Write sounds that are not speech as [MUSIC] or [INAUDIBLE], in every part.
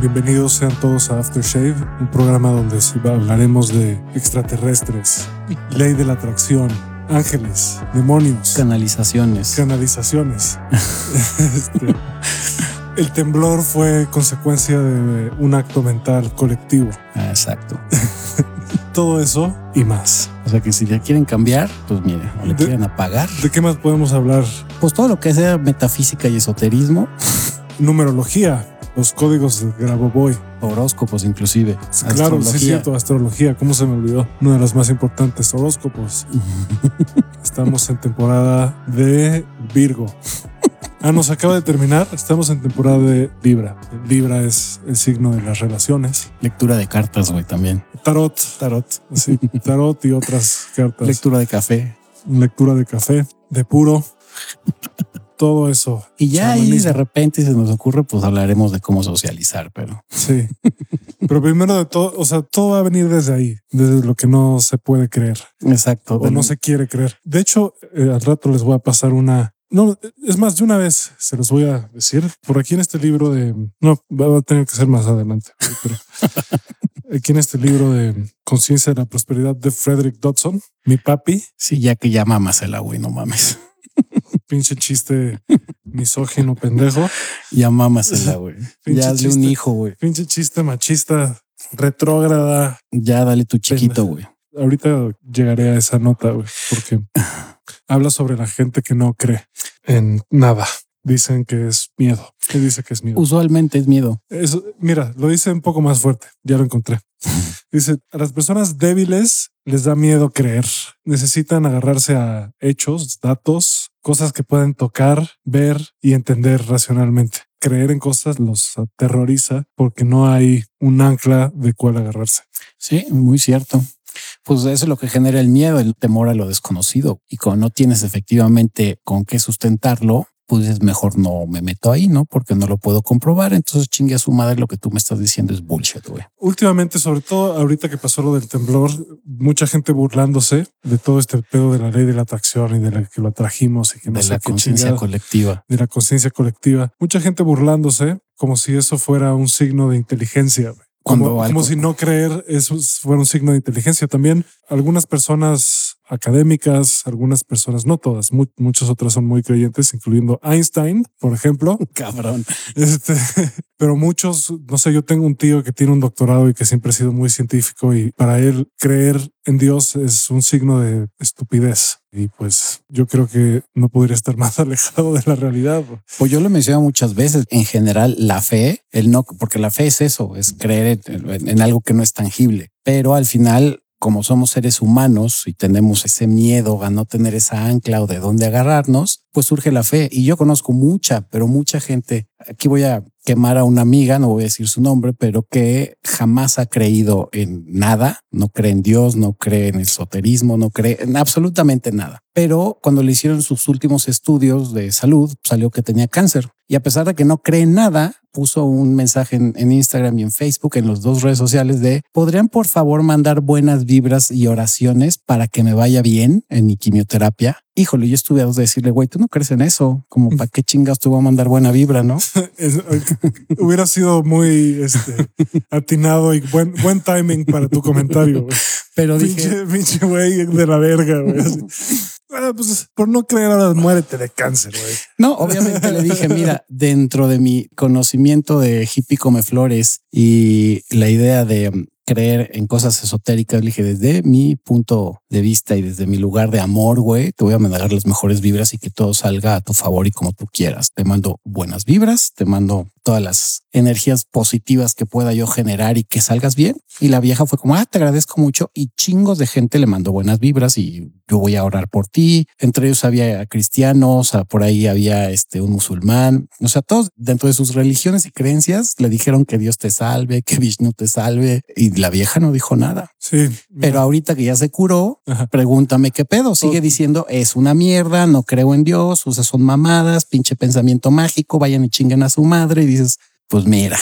Bienvenidos sean todos a Aftershave, un programa donde hablaremos de extraterrestres, ley de la atracción, ángeles, demonios, canalizaciones. Canalizaciones. [LAUGHS] este, el temblor fue consecuencia de un acto mental colectivo. Ah, exacto. [LAUGHS] Todo eso y más. O sea que si le quieren cambiar, pues mire, o le quieren apagar. ¿De qué más podemos hablar? Pues todo lo que sea metafísica y esoterismo. Numerología, los códigos de Grabovoi. Horóscopos inclusive. Claro, sí es cierto, astrología, ¿cómo se me olvidó? Una de las más importantes, horóscopos. [LAUGHS] Estamos en temporada de Virgo. Ah, nos acaba de terminar. Estamos en temporada de Libra. Libra es el signo de las relaciones. Lectura de cartas, güey, también. Tarot, tarot. Sí, tarot y otras cartas. Lectura de café. Lectura de café, de puro. Todo eso. Y ya ahí de repente se nos ocurre, pues hablaremos de cómo socializar, pero. Sí. Pero primero de todo, o sea, todo va a venir desde ahí, desde lo que no se puede creer. Exacto. O no se quiere creer. De hecho, eh, al rato les voy a pasar una no, es más, de una vez se los voy a decir. Por aquí en este libro de... No, va a tener que ser más adelante. Pero [LAUGHS] aquí en este libro de Conciencia de la Prosperidad de Frederick Dodson, mi papi. Sí, ya que ya mamas el agua y no mames. Pinche chiste misógino pendejo. [LAUGHS] Ya mamas el agua. Ya hazle un hijo, güey. Pinche chiste machista, retrógrada. Ya dale tu chiquito, güey. Ahorita llegaré a esa nota, güey, porque [LAUGHS] habla sobre la gente que no cree en nada. Dicen que es miedo. ¿Qué dice que es miedo? Usualmente es miedo. Eso, mira, lo dice un poco más fuerte. Ya lo encontré. [LAUGHS] Dice, a las personas débiles les da miedo creer. Necesitan agarrarse a hechos, datos, cosas que pueden tocar, ver y entender racionalmente. Creer en cosas los aterroriza porque no hay un ancla de cuál agarrarse. Sí, muy cierto pues eso es lo que genera el miedo, el temor a lo desconocido. Y como no tienes efectivamente con qué sustentarlo, pues es mejor no me meto ahí, ¿no? Porque no lo puedo comprobar. Entonces chingue a su madre, lo que tú me estás diciendo es bullshit, güey. Últimamente, sobre todo ahorita que pasó lo del temblor, mucha gente burlándose de todo este pedo de la ley de la atracción y de la que lo atrajimos y que no de la conciencia colectiva. De la conciencia colectiva. Mucha gente burlándose como si eso fuera un signo de inteligencia. Como, como, si no creer eso fuera un signo de inteligencia. También algunas personas académicas, algunas personas, no todas, muchas otras son muy creyentes, incluyendo Einstein, por ejemplo. [LAUGHS] Cabrón. Este, [LAUGHS] pero muchos, no sé, yo tengo un tío que tiene un doctorado y que siempre ha sido muy científico y para él creer en Dios es un signo de estupidez. Y pues yo creo que no podría estar [LAUGHS] más alejado de la realidad. Pues yo lo menciono muchas veces. En general, la fe, el no, porque la fe es eso, es creer en algo que no es tangible. Pero al final como somos seres humanos y tenemos ese miedo a no tener esa ancla o de dónde agarrarnos, pues surge la fe. Y yo conozco mucha, pero mucha gente, aquí voy a quemar a una amiga, no voy a decir su nombre, pero que jamás ha creído en nada, no cree en Dios, no cree en esoterismo, no cree en absolutamente nada. Pero cuando le hicieron sus últimos estudios de salud, salió que tenía cáncer. Y a pesar de que no cree en nada, puso un mensaje en, Instagram y en Facebook, en las dos redes sociales de, ¿podrían por favor mandar buenas vibras y oraciones para que me vaya bien en mi quimioterapia? Híjole, yo estuve a dos de decirle, güey, tú no crees en eso, como [LAUGHS] para qué chingas te voy a mandar buena vibra, ¿no? [LAUGHS] hubiera sido muy este, atinado y buen, buen timing para tu comentario. [LAUGHS] Pero dije, pinche güey de la verga, güey. Ah, pues por no creer ahora muérete de cáncer, güey. No, obviamente le dije, mira, dentro de mi conocimiento de hippie come flores y la idea de creer en cosas esotéricas. Le dije, desde mi punto de vista y desde mi lugar de amor, güey, te voy a mandar las mejores vibras y que todo salga a tu favor y como tú quieras. Te mando buenas vibras, te mando todas las energías positivas que pueda yo generar y que salgas bien. Y la vieja fue como, ah, te agradezco mucho. Y chingos de gente le mandó buenas vibras y yo voy a orar por ti. Entre ellos había cristianos, por ahí había este, un musulmán. O sea, todos dentro de sus religiones y creencias le dijeron que Dios te salve, que Vishnu te salve. Y la vieja no dijo nada. Sí. Pero ahorita que ya se curó, pregúntame qué pedo. Sigue diciendo es una mierda, no creo en Dios, sea, son mamadas, pinche pensamiento mágico, vayan y chinguen a su madre. Y dices, pues mira.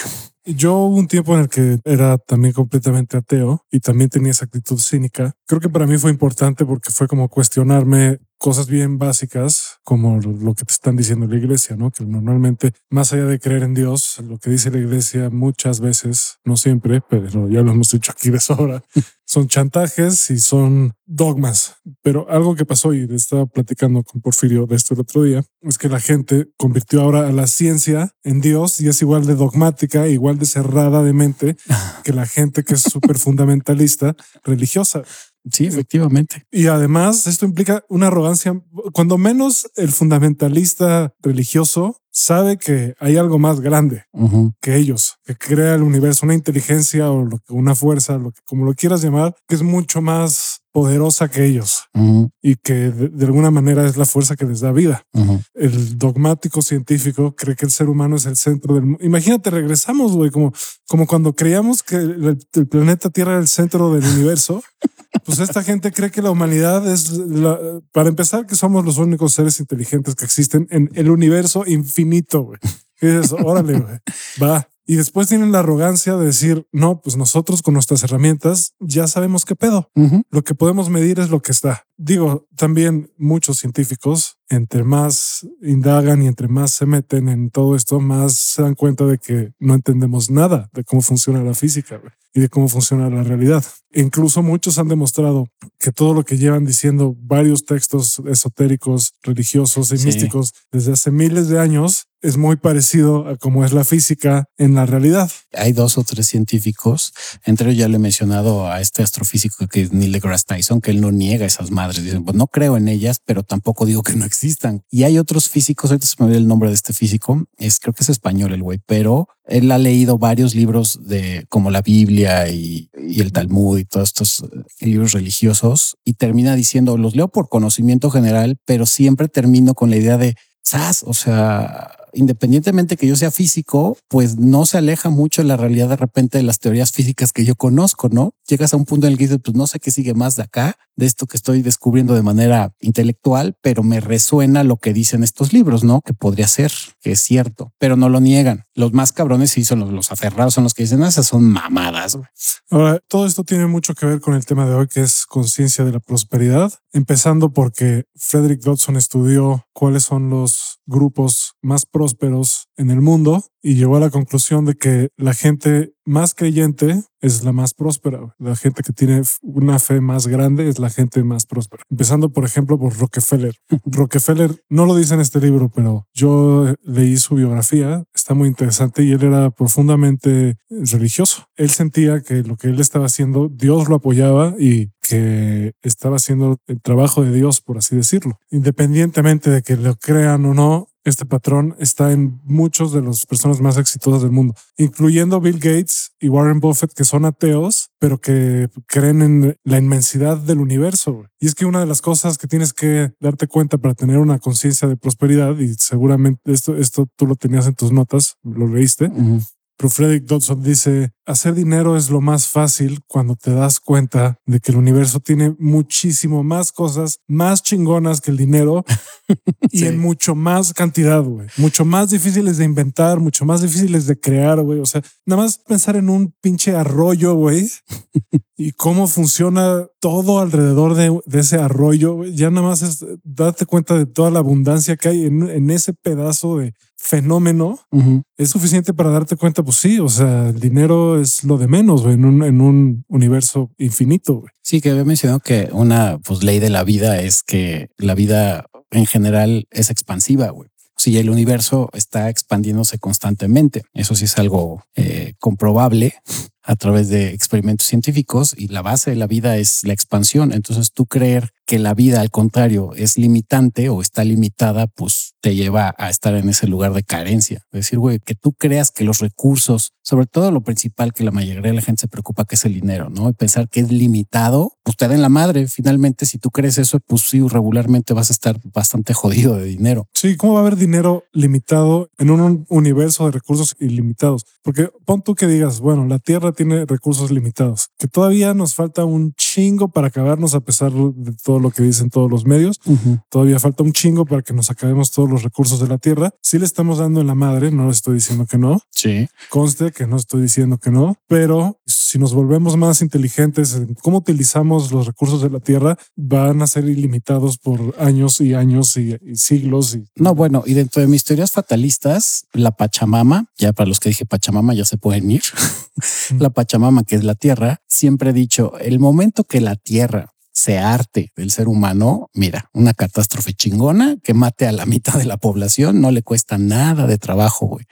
Yo hubo un tiempo en el que era también completamente ateo y también tenía esa actitud cínica creo que para mí fue importante porque fue como cuestionarme cosas bien básicas como lo que te están diciendo la iglesia, ¿no? Que normalmente, más allá de creer en Dios, lo que dice la iglesia muchas veces, no siempre, pero ya lo hemos dicho aquí de sobra, [LAUGHS] son chantajes y son dogmas. Pero algo que pasó y estaba platicando con Porfirio de esto el otro día, es que la gente convirtió ahora a la ciencia en Dios y es igual de dogmática, igual de cerrada de mente [LAUGHS] que la gente que es súper fundamentalista religiosa. Sí, efectivamente. Y además esto implica una arrogancia, cuando menos el fundamentalista religioso sabe que hay algo más grande que ellos, que crea el universo, una inteligencia o una fuerza, lo que, como lo quieras llamar, que es mucho más poderosa que ellos y que de, alguna manera es la fuerza que les da vida. El dogmático científico cree que el ser humano es el centro del mundo. Imagínate, regresamos, güey, como, como cuando creíamos que el, planeta Tierra era el centro del universo. [LAUGHS] Pues esta gente cree que la humanidad es, para empezar, que somos los únicos seres inteligentes que existen en el universo infinito, güey. es, órale, güey, va. Y después tienen la arrogancia de decir, no, pues nosotros con nuestras herramientas ya sabemos qué pedo. Lo que podemos medir es lo que está. Digo, también muchos científicos, entre más indagan y entre más se meten en todo esto, más se dan cuenta de que no entendemos nada de cómo funciona la física y de cómo funciona la realidad. incluso muchos han demostrado que todo lo que llevan diciendo varios textos esotéricos, religiosos y místicos desde hace miles de años es muy parecido a cómo es la física en la realidad. Hay dos o tres científicos, entre ellos ya le he mencionado a este astrofísico que es Neil deGrasse Tyson, que él no niega esas madres. Dicen, pues no creo en ellas, pero tampoco digo que no existan. Y hay otros físicos, ahorita se me olvidó el nombre de este físico, es creo que es español el güey, pero él ha leído varios libros de como la Biblia y, y el Talmud y todos estos eh, libros religiosos y termina diciendo, los leo por conocimiento general, pero siempre termino con la idea de, ¿sabes? O sea, independientemente que yo sea físico, pues no se aleja mucho la realidad de repente de las teorías físicas que yo conozco, ¿no? Llegas a un punto en el que dices, pues no sé qué sigue más de acá, de esto que estoy descubriendo de manera intelectual, pero me resuena lo que dicen estos libros, ¿no? Que podría ser, que es cierto, pero no lo niegan. Los más cabrones sí son los, aferrados, son los que dicen, ah, esas son mamadas. Ahora, todo esto tiene mucho que ver con el tema de hoy, que es conciencia de la prosperidad, empezando porque Frederick Dodson estudió cuáles son los grupos más prósperos en el mundo y llegó a la conclusión de que la gente más creyente es la más próspera. La gente que tiene una fe más grande es la gente más próspera. Empezando, por ejemplo, por Rockefeller. Rockefeller no lo dice en este libro, pero yo leí su biografía. Está muy interesante y él era profundamente religioso. Él sentía que lo que él estaba haciendo, Dios lo apoyaba y que estaba haciendo el trabajo de Dios, por así decirlo. Independientemente de que lo crean o no, este patrón está en muchos de las personas más exitosas del mundo, incluyendo Bill Gates y Warren Buffett, que son ateos, pero que creen en la inmensidad del universo. Y es que una de las cosas que tienes que darte cuenta para tener una conciencia de prosperidad, y seguramente esto, esto tú lo tenías en tus notas, lo leíste, pero Frederick Dodson dice, hacer dinero es lo más fácil cuando te das cuenta de que el universo tiene muchísimo más cosas más chingonas que el dinero [LAUGHS] y en mucho más cantidad, güey. Mucho más difíciles de inventar, mucho más difíciles de crear, güey. O sea, nada más pensar en un pinche arroyo, güey, [LAUGHS] y cómo funciona todo alrededor de, ese arroyo. Ya nada más es darte cuenta de toda la abundancia que hay en, en ese pedazo de fenómeno es suficiente para darte cuenta, pues sí, o sea, el dinero es lo de menos en un, en un universo infinito. Sí, que había mencionado que una pues, ley de la vida es que la vida en general es expansiva, güey. Si el universo está expandiéndose constantemente, eso sí es algo eh, comprobable a través de experimentos científicos y la base de la vida es la expansión. Entonces tú creer que la vida al contrario es limitante o está limitada, pues te lleva a estar en ese lugar de carencia. Es decir, güey, que tú creas que los recursos, sobre todo lo principal que la mayoría de la gente se preocupa que es el dinero, ¿no? Y pensar que es limitado, pues te den la madre. Finalmente, si tú crees eso, pues sí, regularmente vas a estar bastante jodido de dinero. Sí, ¿cómo va a haber dinero limitado en un universo de recursos ilimitados? Porque pon tú que digas, bueno, la Tierra tiene recursos limitados, que todavía nos falta un chingo para acabarnos a pesar de todo lo que dicen todos los medios. Todavía falta un chingo para que nos acabemos todos los recursos de la Tierra. Si le estamos dando en la madre, no estoy diciendo que no. Sí. Conste que no estoy diciendo que no, pero si nos volvemos más inteligentes en cómo utilizamos los recursos de la tierra, van a ser ilimitados por años y años y, y siglos. Y... No, bueno, y dentro de mis teorías fatalistas, la Pachamama, ya para los que dije Pachamama ya se pueden ir, [LAUGHS] la Pachamama, que es la tierra, siempre he dicho, el momento que la tierra se arte del ser humano, mira, una catástrofe chingona que mate a la [LAUGHS] mitad de la población no le cuesta nada de trabajo, güey.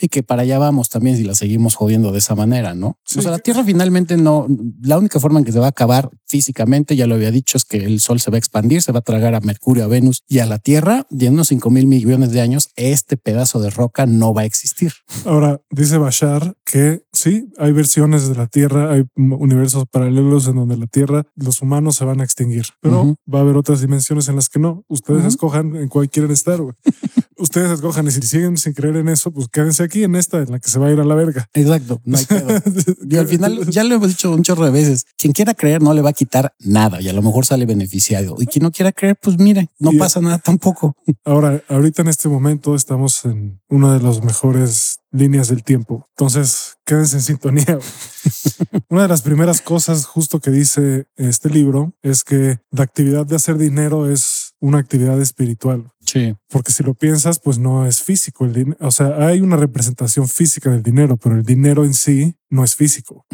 Y que para allá vamos también si la seguimos jodiendo de esa manera, ¿no? Sí, o sea, la Tierra finalmente no, la única forma en que se va a acabar físicamente, ya lo había dicho, es que el Sol se va a expandir, se va a tragar a Mercurio, a Venus y a la Tierra y en unos 5 mil millones de años este pedazo de roca no va a existir. Ahora, dice Bashar que sí, hay versiones de la Tierra, hay universos paralelos en donde la Tierra, los humanos se van a extinguir, pero va a haber otras dimensiones en las que no. Ustedes escojan en cuál quieren estar. [LAUGHS] Ustedes escojan y si siguen sin creer en eso, pues quédense aquí en esta, en la que se va a ir a la verga. Exacto, no hay pedo. [LAUGHS] Y al final, ya lo hemos dicho un chorro de veces, quien quiera creer no le va a quitar nada y a lo mejor sale beneficiado. Y quien no quiera creer, pues mire, no Y- pasa nada tampoco. Ahora, ahorita en este momento estamos en una de las mejores líneas del tiempo. Entonces, quédense en sintonía. [LAUGHS] una de las primeras cosas justo que dice este libro es que la actividad de hacer dinero es una actividad espiritual. Sí. Porque si lo piensas, pues no es físico el dinero. O sea, hay una representación física del dinero, pero el dinero en sí no es físico.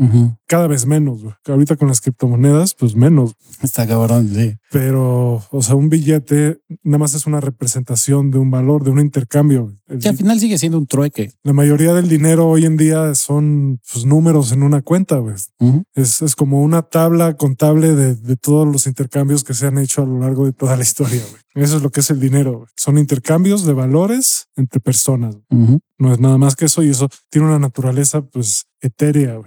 Cada vez menos. güey. Ahorita con las criptomonedas, pues menos. Está cabrón, sí. Pero, o sea, un billete nada más es una representación de un valor, de un intercambio. El Que al final sigue siendo un trueque. la mayoría del dinero hoy en día son pues, números en una cuenta. Es, es como una tabla contable de, de todos los intercambios que se han hecho a lo largo de toda la historia. güey. Eso es lo que es el dinero. Son intercambios de valores entre personas. No es nada más que eso y eso tiene una naturaleza pues etérea,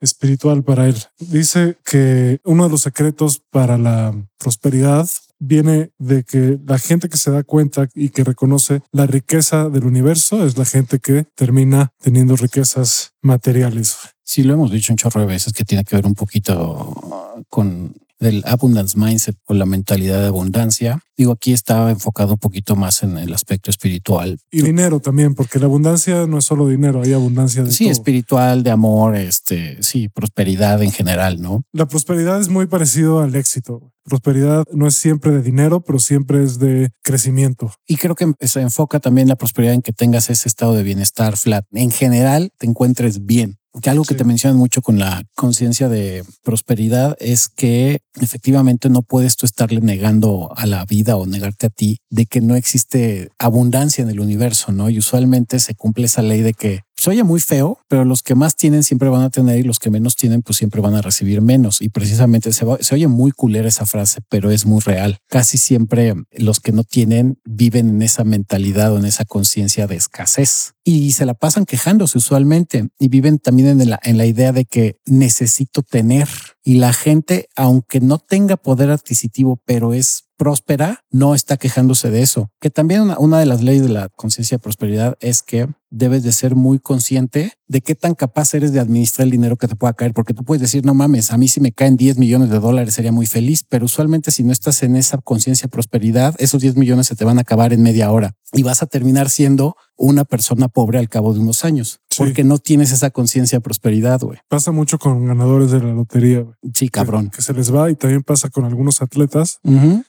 espiritual para él. Dice que uno de los secretos para la prosperidad viene de que la gente que se da cuenta y que reconoce la riqueza del universo es la gente que termina teniendo riquezas materiales. Sí, lo hemos dicho un chorro de veces que tiene que ver un poquito con el abundance mindset, con la mentalidad de abundancia. Digo, aquí está enfocado un poquito más en el aspecto espiritual. Y dinero también, porque la abundancia no es solo dinero, hay abundancia de Sí, todo. espiritual, de amor, este, sí, prosperidad en general, ¿no? La prosperidad es muy parecido al éxito. Prosperidad no es siempre de dinero, pero siempre es de crecimiento. Y creo que se enfoca también la prosperidad en que tengas ese estado de bienestar flat. En general, te encuentres bien. Que algo que Sí. te mencionan mucho con la conciencia de prosperidad es que efectivamente no puedes tú estarle negando a la vida o negarte a ti de que no existe abundancia en el universo, ¿no? Y usualmente se cumple esa ley de que se oye muy feo, pero los que más tienen siempre van a tener y los que menos tienen pues siempre van a recibir menos. Y precisamente se, va- se oye muy culera esa frase, pero es muy real. Casi siempre los que no tienen viven en esa mentalidad o en esa conciencia de escasez y se la pasan quejándose usualmente y viven también en la, en la idea de que necesito tener y la gente, aunque no tenga poder adquisitivo, pero es próspera, no está quejándose de eso. Que también una, una de las leyes de la conciencia de prosperidad es que debes de ser muy consciente de qué tan capaz eres de administrar el dinero que te pueda caer, porque tú puedes decir, no mames, a mí si me caen 10 millones de dólares sería muy feliz, pero usualmente si no estás en esa conciencia de prosperidad, esos 10 millones se te van a acabar en media hora y vas a terminar siendo una persona pobre al cabo de unos años, Sí. porque no tienes esa conciencia de prosperidad, güey. Pasa mucho con ganadores de la lotería. güey, Sí, cabrón. Que, se les va y también pasa con algunos atletas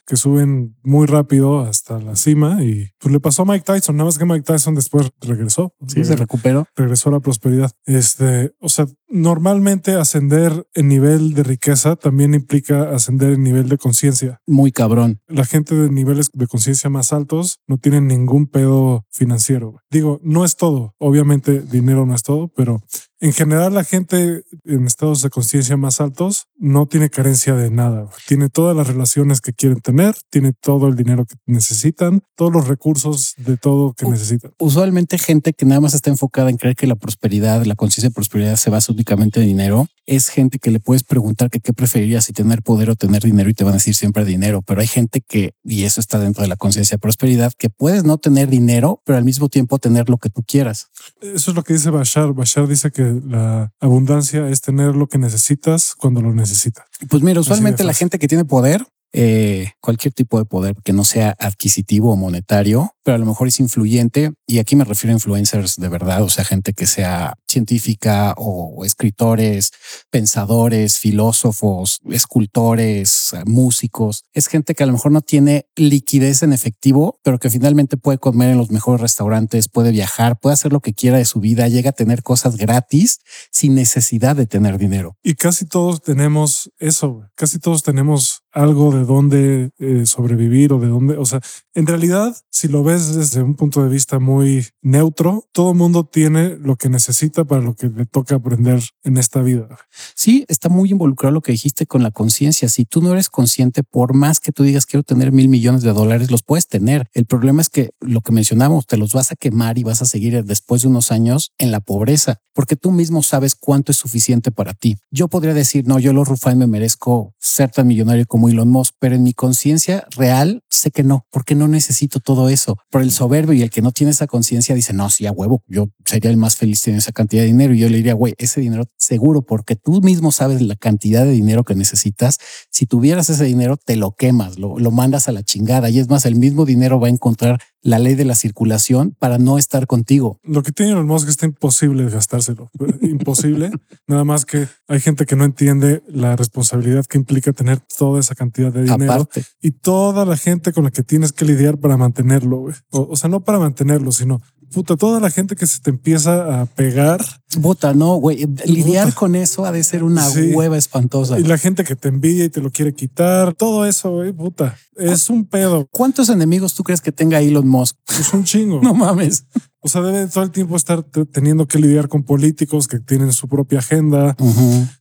que suben muy rápido hasta la cima y pues le pasó a Mike Tyson, nada más que Mike Tyson después regresó. Sí, se recuperó. regresó a la prosperidad. Este, o sea, normalmente ascender en nivel de riqueza también implica ascender en nivel de conciencia. Muy cabrón. La gente de niveles de conciencia más altos no tienen ningún pedo financiero. Digo, no es todo. Obviamente dinero no es todo, pero en general la gente en estados de conciencia más altos no tiene carencia de nada. Tiene todas las relaciones que quieren tener, tiene todo el dinero que necesitan, todos los recursos de todo que necesitan. usualmente gente que nada más está enfocada en creer que la prosperidad, la conciencia de prosperidad se basa únicamente en dinero, es gente que le puedes preguntar que qué preferirías si tener poder o tener dinero y te van a decir siempre dinero, pero hay gente que, y eso está dentro de la conciencia de prosperidad, que puedes no tener dinero, pero al mismo tiempo tener lo que tú quieras. Eso es lo que dice Bashar. Bashar dice que la abundancia es tener lo que necesitas cuando lo necesitas. Pues mira, usualmente la gente que tiene poder, eh, cualquier tipo de poder que no sea adquisitivo o monetario, pero a lo mejor es influyente. Y aquí me refiero a influencers de verdad, o sea, gente que sea científica o escritores, pensadores, filósofos, escultores, músicos. Es gente que a lo mejor no tiene liquidez en efectivo, pero que finalmente puede comer en los mejores restaurantes, puede viajar, puede hacer lo que quiera de su vida, llega a tener cosas gratis sin necesidad de tener dinero. Y casi todos tenemos eso, casi todos tenemos algo de dónde eh, sobrevivir o de dónde, o sea, en realidad, si lo ves desde un punto de vista muy neutro, todo mundo tiene lo que necesita para lo que le toca aprender en esta vida. Sí, está muy involucrado lo que dijiste con la conciencia. Si tú no eres consciente, por más que tú digas quiero tener mil millones de dólares, los puedes tener. El problema es que lo que mencionamos, te los vas a quemar y vas a seguir después de unos años en la pobreza, porque tú mismo sabes cuánto es suficiente para ti. Yo podría decir, no, yo los Rufai me merezco ser tan millonario como Elon Musk, pero en mi conciencia real sé que no, porque no necesito todo eso. Por el soberbio y el que no tiene esa conciencia dice, no, sí, a huevo, yo sería el más feliz teniendo esa cantidad de dinero. Y yo le diría, güey, ese dinero seguro, porque tú mismo sabes la cantidad de dinero que necesitas. Si tuvieras ese dinero, te lo quemas, lo, lo mandas a la chingada. Y es más, el mismo dinero va a encontrar la ley de la circulación para no estar contigo. Lo que tiene Elon Musk está imposible gastárselo. [LAUGHS] imposible. Nada más que hay gente que no entiende la responsabilidad que implica tener toda esa cantidad de dinero Aparte. y toda la gente con la que tienes que lidiar para mantenerlo. O, o sea, no para mantenerlo, sino puta, toda la gente que se te empieza a pegar Puta, no, güey. Lidiar Puta. con eso ha de ser una Sí. hueva espantosa. y la gente que te envidia y te lo quiere quitar, todo eso, güey, puta, es un pedo, ¿Cuántos enemigos tú crees que tenga Elon Musk? es un chingo. [LAUGHS] No mames. O sea, debe todo el tiempo estar te- teniendo que lidiar con políticos que tienen su propia agenda,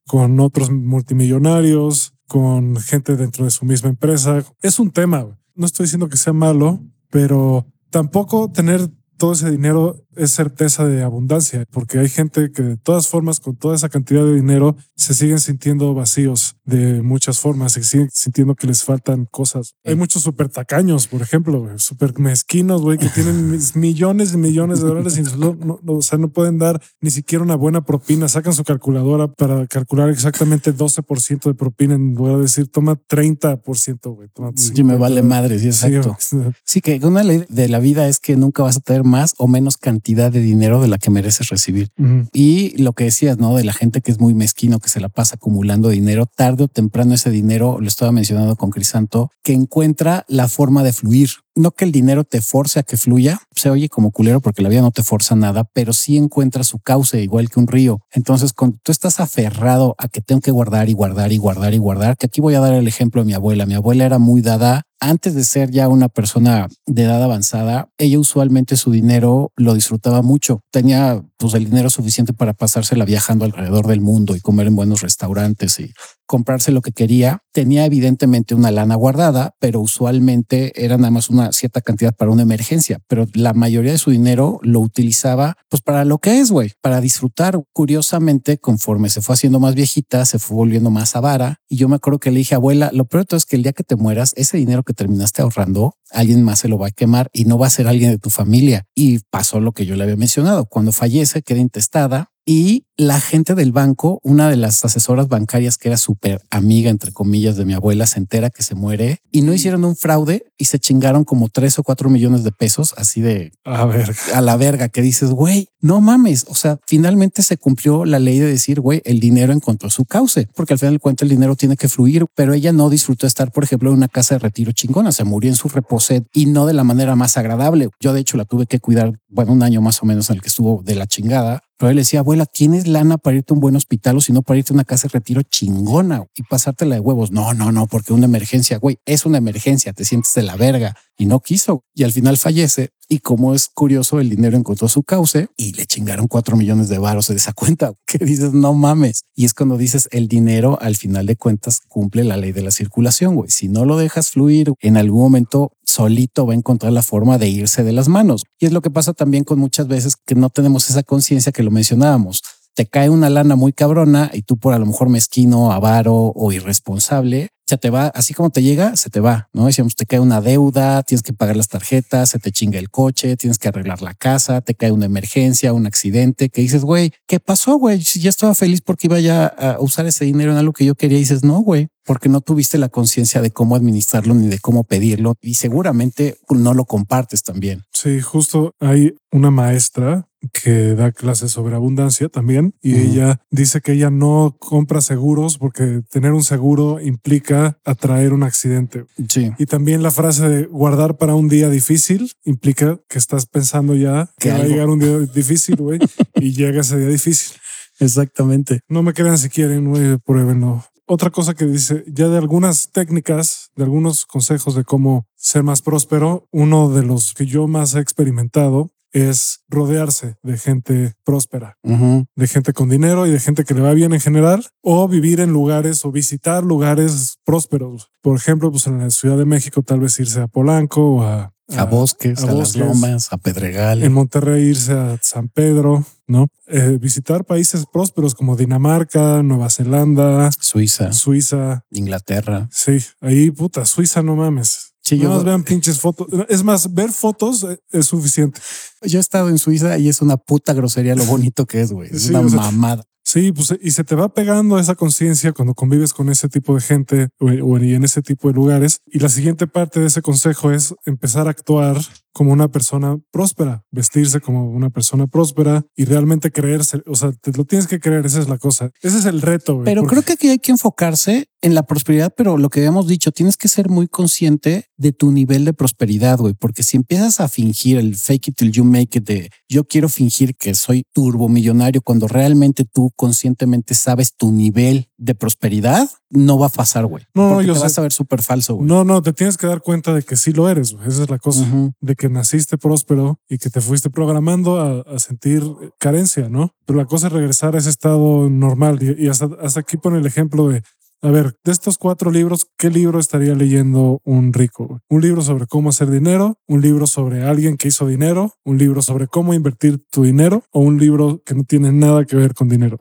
con otros multimillonarios, con gente dentro de su misma empresa. Es un tema. No estoy diciendo que sea malo, pero tampoco tener todo ese dinero es certeza de abundancia, porque hay gente que de todas formas, con toda esa cantidad de dinero, se siguen sintiendo vacíos de muchas formas, se siguen sintiendo que les faltan cosas. Hay muchos súper tacaños, por ejemplo, súper mezquinos, güey, que [LAUGHS] tienen millones y millones de dólares y no, o sea, no pueden dar ni siquiera una buena propina. Sacan su calculadora para calcular exactamente 12% de propina en lugar de decir toma 30%, güey. Sí, me 50, vale madre, sí, Sí, exacto. güey. [LAUGHS] Sí, que una ley de la vida es que nunca vas a tener más o menos cantidad de dinero de la que mereces recibir. Y lo que decías, ¿no? De la gente que es muy mezquino, que se la pasa acumulando dinero, tarde o temprano ese dinero, lo estaba mencionando con Crisanto, que encuentra la forma de fluir. No que el dinero te force a que fluya, se oye como culero porque la vida no te forza nada, pero sí encuentra su cauce, igual que un río. Entonces, cuando tú estás aferrado a que tengo que guardar y guardar y guardar y guardar, que aquí voy a dar el ejemplo de mi abuela. Mi abuela era muy dada antes de ser ya una persona de edad avanzada, ella usualmente su dinero lo disfrutaba mucho. Tenía pues el dinero suficiente para pasársela viajando alrededor del mundo y comer en buenos restaurantes y comprarse lo que quería. Tenía evidentemente una lana guardada, pero usualmente era nada más una cierta cantidad para una emergencia. Pero la mayoría de su dinero lo utilizaba pues para lo que es, güey, para disfrutar. Curiosamente, conforme se fue haciendo más viejita, se fue volviendo más avara. Y yo me acuerdo que le dije, abuela, lo peor de todo es que el día que te mueras, ese dinero que terminaste ahorrando, alguien más se lo va a quemar y no va a ser alguien de tu familia. Y pasó lo que yo le había mencionado. Cuando fallece, queda intestada y la gente del banco, una de las asesoras bancarias que era súper amiga, entre comillas, de mi abuela, se entera que se muere y no hicieron un fraude y se chingaron como tres o cuatro millones de pesos, así de A ver, a la verga, que dices, güey, no mames. O sea, finalmente se cumplió la ley de decir, güey, el dinero encontró su cauce, porque al final del cuento el dinero tiene que fluir, pero ella no disfrutó estar, por ejemplo, en una casa de retiro chingona, se murió en su reposet y no de la manera más agradable. Yo, de hecho, la tuve que cuidar, bueno, un año más o menos en el que estuvo de la chingada. Pero él decía, abuela, ¿tienes lana para irte a un buen hospital o si no para irte a una casa de retiro chingona y pasártela de huevos? No, no, no, porque una emergencia, güey, es una emergencia, te sientes de la verga y no quiso. Y al final fallece. Y como es curioso, el dinero encontró su cauce y le chingaron cuatro millones de varos de esa [LAUGHS] cuenta. Que dices, no mames. Y es cuando dices el dinero al final de cuentas cumple la ley de la circulación. Güey, si no lo dejas fluir en algún momento solito va a encontrar la forma de irse de las manos. Y es lo que pasa también con muchas veces que no tenemos esa conciencia que lo mencionábamos. Te cae una lana muy cabrona y tú por a lo mejor mezquino, avaro o irresponsable, se te va, así como te llega, se te va, ¿no? Decíamos, te cae una deuda, tienes que pagar las tarjetas, se te chinga el coche, tienes que arreglar la casa, te cae una emergencia, un accidente, que dices, güey, ¿qué pasó, güey? Si ya estaba feliz porque iba ya a usar ese dinero en algo que yo quería, dices, no, güey, porque no tuviste la conciencia de cómo administrarlo ni de cómo pedirlo y seguramente no lo compartes también. Sí, justo hay una maestra que da clases sobre abundancia también y ella dice que ella no compra seguros porque tener un seguro implica atraer un accidente. Sí. Y también la frase de guardar para un día difícil implica que estás pensando ya que, va a llegar un día [LAUGHS] difícil, güey, y llega ese día difícil. Exactamente. No me crean si quieren, güey, pruébenlo. Otra cosa que dice, ya de algunas técnicas, de algunos consejos de cómo ser más próspero, uno de los que yo más he experimentado es rodearse de gente próspera, de gente con dinero y de gente que le va bien en general, o vivir en lugares o visitar lugares prósperos. Por ejemplo, pues en la Ciudad de México tal vez irse a Polanco o a a, bosques, a, las lomas, a Pedregal. En Monterrey irse a San Pedro, ¿no? Eh, visitar países prósperos como Dinamarca, Nueva Zelanda, Suiza, Suiza, Inglaterra. Sí, ahí puta, Suiza no mames. Sí, no más vean pinches fotos. Es más, ver fotos es suficiente. Yo he estado en Suiza y es una puta grosería lo bonito que es, güey. Es una mamada. Sí, pues y se te va pegando esa conciencia cuando convives con ese tipo de gente o, en ese tipo de lugares. Y la siguiente parte de ese consejo es empezar a actuar como una persona próspera, vestirse como una persona próspera y realmente creerse. O sea, te lo tienes que creer. Esa es la cosa. Ese es el reto. pero creo que aquí hay que enfocarse en la prosperidad, pero lo que habíamos dicho, tienes que ser muy consciente de tu nivel de prosperidad, güey, porque si empiezas a fingir el fake it till you make it de yo quiero fingir que soy turbomillonario cuando realmente tú conscientemente sabes tu nivel de prosperidad, no va a pasar, güey. No, porque yo te vas a ver súper falso, güey. No, no, te tienes que dar cuenta de que sí lo eres, güey. Esa es la cosa, de que naciste próspero y que te fuiste programando a, sentir carencia, ¿no? Pero la cosa es regresar a ese estado normal y, hasta, hasta aquí pone el ejemplo de a ver, de estos cuatro libros, ¿qué libro estaría leyendo un rico? Un libro sobre cómo hacer dinero, un libro sobre alguien que hizo dinero, un libro sobre cómo invertir tu dinero o un libro que no tiene nada que ver con dinero.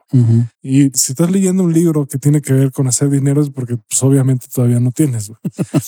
Y si estás leyendo un libro que tiene que ver con hacer dinero es porque pues, obviamente todavía no tienes. [LAUGHS]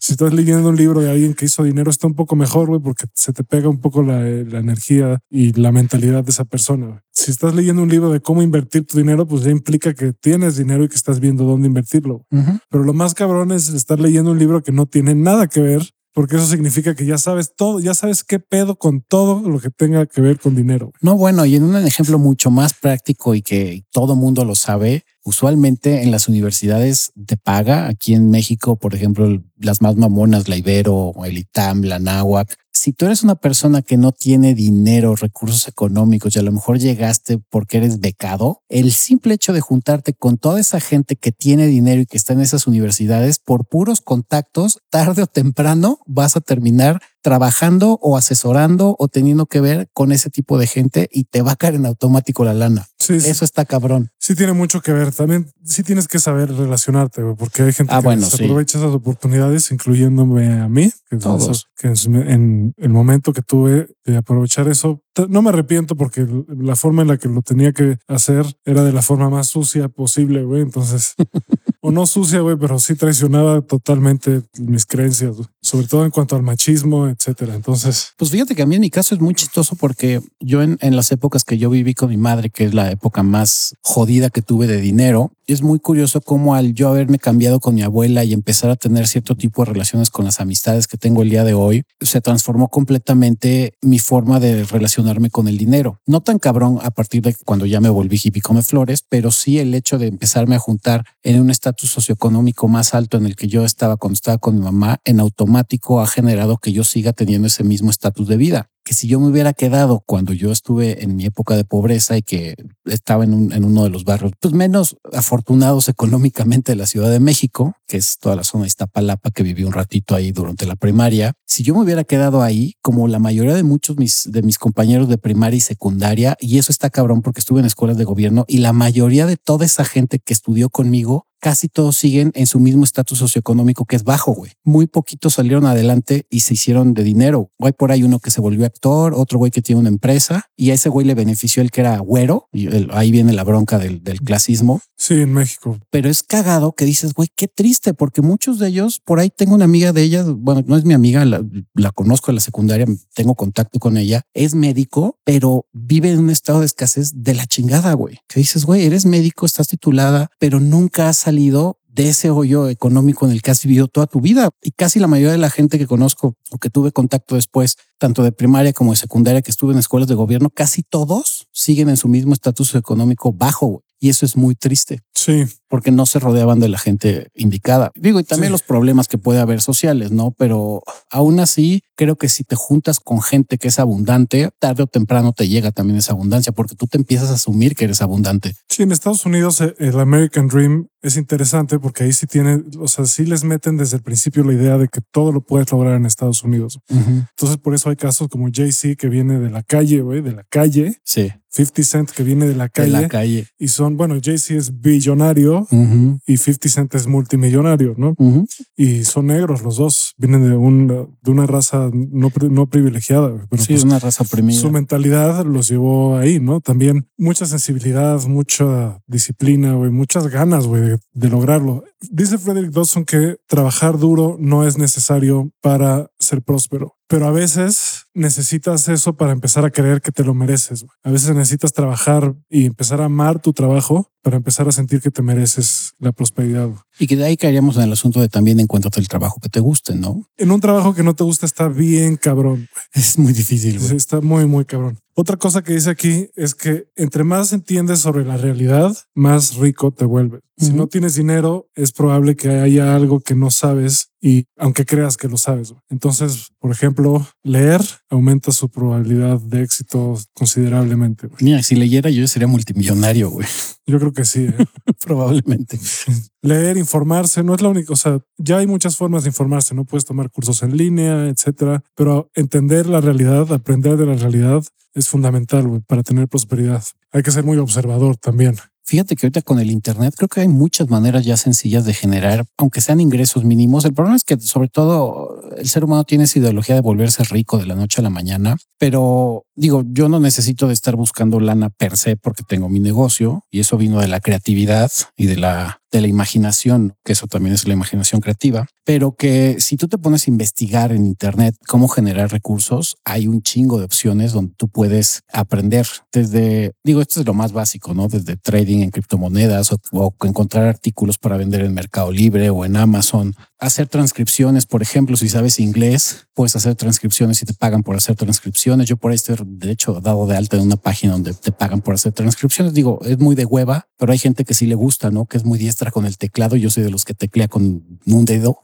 si estás leyendo un libro de alguien que hizo dinero está un poco mejor, güey, porque se te pega un poco la, la energía y la mentalidad de esa persona. Si estás leyendo un libro de cómo invertir tu dinero, pues ya implica que tienes dinero y que estás viendo dónde invertirlo. Pero lo más cabrón es estar leyendo un libro que no tiene nada que ver, porque eso significa que ya sabes todo, ya sabes qué pedo con todo lo que tenga que ver con dinero. No, bueno, y en un ejemplo mucho más práctico y que todo mundo lo sabe, usualmente en las universidades de paga, aquí en México, por ejemplo, las más mamonas, la Ibero, el ITAM, la NAWAC, si tú eres una persona que no tiene dinero, recursos económicos y a lo mejor llegaste porque eres becado, el simple hecho de juntarte con toda esa gente que tiene dinero y que está en esas universidades, por puros contactos, tarde o temprano vas a terminar trabajando o asesorando o teniendo que ver con ese tipo de gente y te va a caer en automático la lana. Sí, Eso está cabrón. Sí tiene mucho que ver. También sí tienes que saber relacionarte, porque hay gente ah, que se aprovecha esas oportunidades, incluyéndome a mí, que, Todos. que en el momento que tuve de aprovechar eso, no me arrepiento porque la forma en la que lo tenía que hacer era de la forma más sucia posible, güey. Entonces, [LAUGHS] o no sucia, güey, pero sí traicionaba totalmente mis creencias, sobre todo en cuanto al machismo, etcétera. Entonces, pues fíjate que a mí en mi caso es muy chistoso porque yo en, en las épocas que yo viví con mi madre, que es la época más jodida que tuve de dinero, es muy curioso cómo al yo haberme cambiado con mi abuela y empezar a tener cierto tipo de relaciones con las amistades que tengo el día de hoy, se transformó completamente mi forma de relacionarme con el dinero. No tan cabrón a partir de cuando ya me volví hippie come flores, pero sí el hecho de empezarme a juntar en un estatus socioeconómico más alto en el que yo estaba cuando estaba con mi mamá, en automático ha generado que yo siga teniendo ese mismo estatus de vida. Que si yo me hubiera quedado cuando yo estuve en mi época de pobreza y que estaba en, en, uno de los barrios pues menos afortunados económicamente de la Ciudad de México, que es toda la zona de Iztapalapa, que viví un ratito ahí durante la primaria, si yo me hubiera quedado ahí, como la mayoría de muchos mis, de mis compañeros de primaria y secundaria, y eso está cabrón porque estuve en escuelas de gobierno y la mayoría de toda esa gente que estudió conmigo casi todos siguen en su mismo estatus socioeconómico que es bajo, güey. Muy poquitos salieron adelante y se hicieron de dinero. Hay por ahí uno que se volvió actor, otro güey que tiene una empresa y a ese güey le benefició el que era güero. Y ahí viene la bronca del, del clasismo. Sí, en México. Pero es cagado que dices, güey, qué triste, porque muchos de ellos, por ahí tengo una amiga de ella, bueno, no es mi amiga, la, la conozco en la secundaria, tengo contacto con ella, es médico, pero vive en un estado de escasez de la chingada, güey. Que dices, güey, eres médico, estás titulada, pero nunca has salido de ese hoyo económico en el que has vivido toda tu vida. Y casi la mayoría de la gente que conozco o que tuve contacto después, tanto de primaria como de secundaria, que estuve en escuelas de gobierno, casi todos siguen en su mismo estatus económico bajo. Y eso es muy triste. Sí. Porque no se rodeaban de la gente indicada. Digo, y también los problemas que puede haber sociales, ¿no? Pero aún así, creo que si te juntas con gente que es abundante, tarde o temprano te llega también esa abundancia, porque tú te empiezas a asumir que eres abundante. Sí, en Estados Unidos eh, el American Dream es interesante porque ahí sí tienen, o sea, sí les meten desde el principio la idea de que todo lo puedes lograr en Estados Unidos. Entonces, por eso hay casos como Jay-Z que viene de la calle, güey, de la calle. Sí. 50 Cent que viene de la calle. De la calle. Y son, bueno, Jay-Z es billonario y 50 Cent es multimillonario, ¿no? Y son negros los dos, vienen de, un, de una raza no, no privilegiada. Pero sí, es pues una raza oprimida. Su mentalidad los llevó ahí, ¿no? También mucha sensibilidad, mucha disciplina, güey, muchas ganas, güey, de, lograrlo. Dice Frederick Dawson que trabajar duro no es necesario para ser próspero pero a veces necesitas eso para empezar a creer que te lo mereces. A veces necesitas trabajar y empezar a amar tu trabajo para empezar a sentir que te mereces la prosperidad. Y que de ahí caeríamos en el asunto de también encuentra el trabajo que te guste, ¿no? En un trabajo que no te gusta está bien cabrón. Es muy difícil. Está muy, muy cabrón. Otra cosa que dice aquí es que entre más entiendes sobre la realidad, más rico te vuelves. Si no tienes dinero, es probable que haya algo que no sabes y aunque creas que lo sabes. Entonces, por ejemplo, leer aumenta su probabilidad de éxito considerablemente. Mira, si leyera yo sería multimillonario, güey. Yo creo que sí. ¿eh? [LAUGHS] Probablemente. Leer, informarse, no es la única, o sea, ya hay muchas formas de informarse, no puedes tomar cursos en línea, etcétera, pero entender la realidad, aprender de la realidad es fundamental para tener prosperidad. Hay que ser muy observador también. Fíjate que ahorita con el Internet creo que hay muchas maneras ya sencillas de generar, aunque sean ingresos mínimos. El problema es que sobre todo el ser humano tiene esa ideología de volverse rico de la noche a la mañana, pero digo, yo no necesito de estar buscando lana per se porque tengo mi negocio y eso vino de la creatividad y de la de la imaginación, que eso también es la imaginación creativa, pero que si tú te pones a investigar en Internet cómo generar recursos, hay un chingo de opciones donde tú puedes aprender desde, digo, esto es lo más básico, ¿no? Desde trading en criptomonedas o, o encontrar artículos para vender en Mercado Libre o en Amazon, hacer transcripciones, por ejemplo, si sabes inglés, puedes hacer transcripciones y te pagan por hacer transcripciones. Yo por ahí estoy, de hecho, dado de alta en una página donde te pagan por hacer transcripciones. Digo, es muy de hueva, pero hay gente que sí le gusta, ¿no? Que es muy diestra con el teclado. Yo soy de los que teclea con un dedo,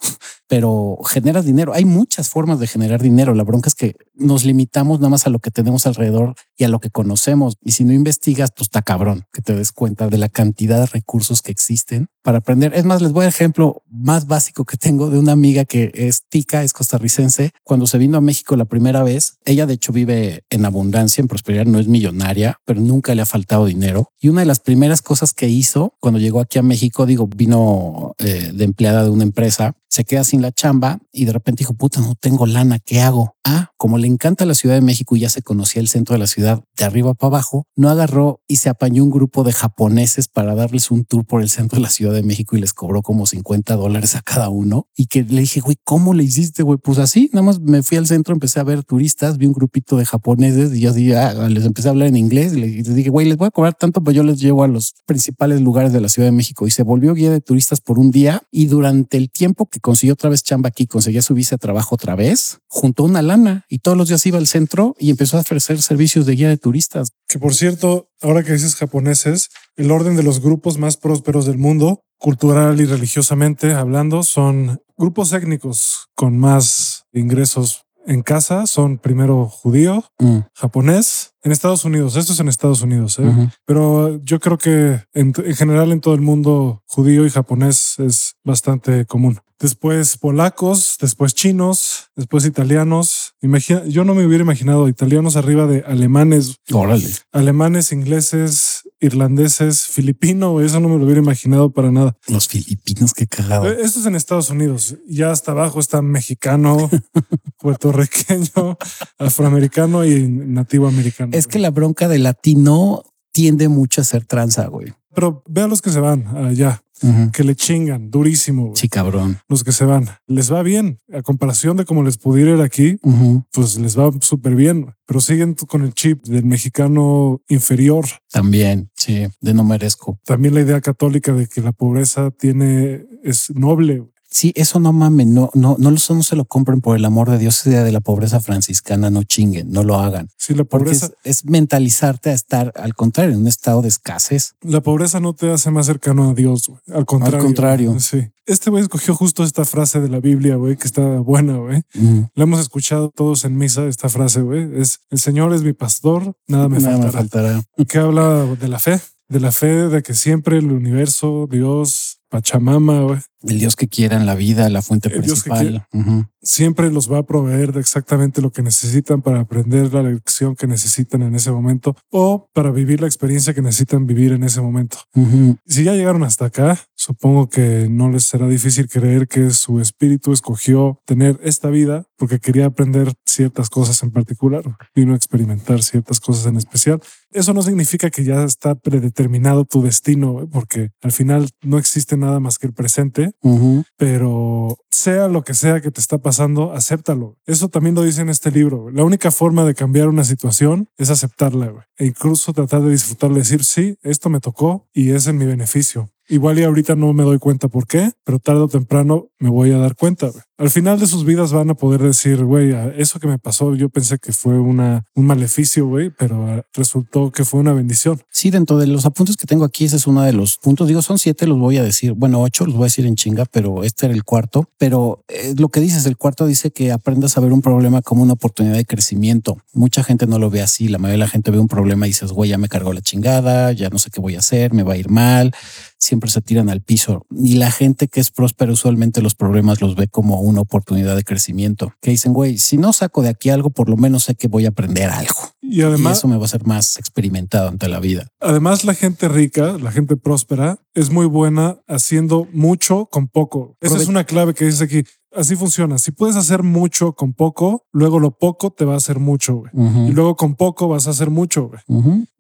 pero genera dinero. Hay muchas formas de generar dinero. La bronca es que nos limitamos nada más a lo que tenemos alrededor y a lo que conocemos. Y si no investigas, pues está cabrón que te des cuenta de la cantidad de recursos que existen para aprender. Es más, les voy a ejemplo más básico que tengo de una amiga que es tica, es costarricense. Cuando se vino a México la primera vez, ella de hecho vive en abundancia, en prosperidad, no es millonaria, pero nunca le ha faltado dinero. Y una de las primeras cosas que hizo cuando llegó aquí a México, digo, vino eh, de empleada de una empresa, se queda sin la chamba y de repente dijo, puta, no tengo lana, ¿qué hago? Ah, como le encanta la Ciudad de México y ya se conocía el centro de la ciudad de arriba para abajo, no agarró y se apañó un grupo de japoneses para darles un tour por el centro de la Ciudad de México y les cobró como 50 dólares a cada uno. Y que le dije, güey, ¿cómo le hiciste, güey? Pues así, nada más me fui al centro, empecé a ver turistas, vi un grupito de japoneses y yo así, ah, les empecé a hablar en inglés y les dije, güey, les voy a cobrar tanto, pues yo les llevo a los principales lugares de la Ciudad de México y se volvió guía de turistas por un día y durante el tiempo que consiguió otra vez chamba aquí, conseguía su visa de trabajo otra vez, juntó una lana y todos los días iba al centro y empezó a ofrecer servicios de guía de turistas. Que por cierto, ahora que dices japoneses, el orden de los grupos más prósperos del mundo, cultural y religiosamente hablando, son grupos étnicos con más ingresos en casa son primero judío, mm. japonés, en Estados Unidos, esto es en Estados Unidos, ¿eh? pero yo creo que en, general en todo el mundo judío y japonés es bastante común. Después polacos, después chinos, después italianos. Imagina, yo no me hubiera imaginado italianos arriba de alemanes, Órale. alemanes, ingleses, irlandeses, filipino. Eso no me lo hubiera imaginado para nada. Los filipinos, qué cagado. Eh, esto es en Estados Unidos. Ya hasta abajo está mexicano, [LAUGHS] puertorriqueño, afroamericano y nativo americano. Es que la bronca de latino tiende mucho a ser tranza, güey. Pero vea los que se van allá. Que le chingan durísimo. Sí, cabrón. Los que se van les va bien a comparación de cómo les pudiera ir aquí. Pues les va súper bien, pero siguen con el chip del mexicano inferior. También, sí, de no merezco. También la idea católica de que la pobreza tiene es noble. Sí, eso no mames, no, no, no, eso no se lo compren por el amor de Dios. Idea de la pobreza franciscana, no chinguen, no lo hagan. Sí, la Porque pobreza, es, es mentalizarte a estar al contrario, en un estado de escasez. la pobreza no te hace más cercano a Dios. güey. Al contrario. contrario. Sí. Este güey escogió justo esta frase de la Biblia, güey, que está buena, güey. La hemos escuchado todos en misa, esta frase, güey. Es el Señor es mi pastor, nada me Nada me faltará. faltará. que habla de la fe, de la fe de que siempre el universo, Dios, Pachamama, güey, El Dios que quiera en la vida, la fuente El principal. Siempre los va a proveer de exactamente lo que necesitan para aprender la lección que necesitan en ese momento o para vivir la experiencia que necesitan vivir en ese momento. Si ya llegaron hasta acá, supongo que no les será difícil creer que su espíritu escogió tener esta vida porque quería aprender ciertas cosas en particular, vino a experimentar ciertas cosas en especial. Eso no significa que ya está predeterminado tu destino, porque al final no existe nada más que el presente, Pero sea lo que sea que te está pasando, acéptalo. Eso también lo dice en este libro. La única forma de cambiar una situación es aceptarla güey. e incluso tratar de disfrutarla, decir, sí, esto me tocó y es en mi beneficio. Igual y ahorita no me doy cuenta por qué, pero tarde o temprano me voy a dar cuenta. güey. Al final de sus vidas van a poder decir, güey, eso que me pasó, yo pensé que fue una, un maleficio, güey, pero ah, resultó que fue una bendición. Sí, dentro de los apuntes que tengo aquí, ese es uno de los puntos. Digo, son siete, los voy a decir. Bueno, ocho los voy a decir en chinga, pero este era el cuarto. Pero eh, lo que dices, el cuarto dice que aprendas a ver un problema como una oportunidad de crecimiento. Mucha gente no lo ve así. La mayoría de la gente ve un problema y dices, güey, ya me cargó la chingada, ya no sé qué voy a hacer, me va a ir mal. Siempre se tiran al piso. Y la gente que es próspera usualmente los problemas los ve como una oportunidad de crecimiento. Que dicen, güey, si no saco de aquí algo, por lo menos sé que voy a aprender algo. Y y además, eso me va a hacer más experimentado ante la vida. Además, la gente rica, la gente próspera, es muy buena haciendo mucho con poco. Esa Prove- es una clave que dice aquí. Así funciona. Si puedes hacer mucho con poco, luego lo poco te va a hacer mucho, güey. Y luego con poco vas a hacer mucho, güey.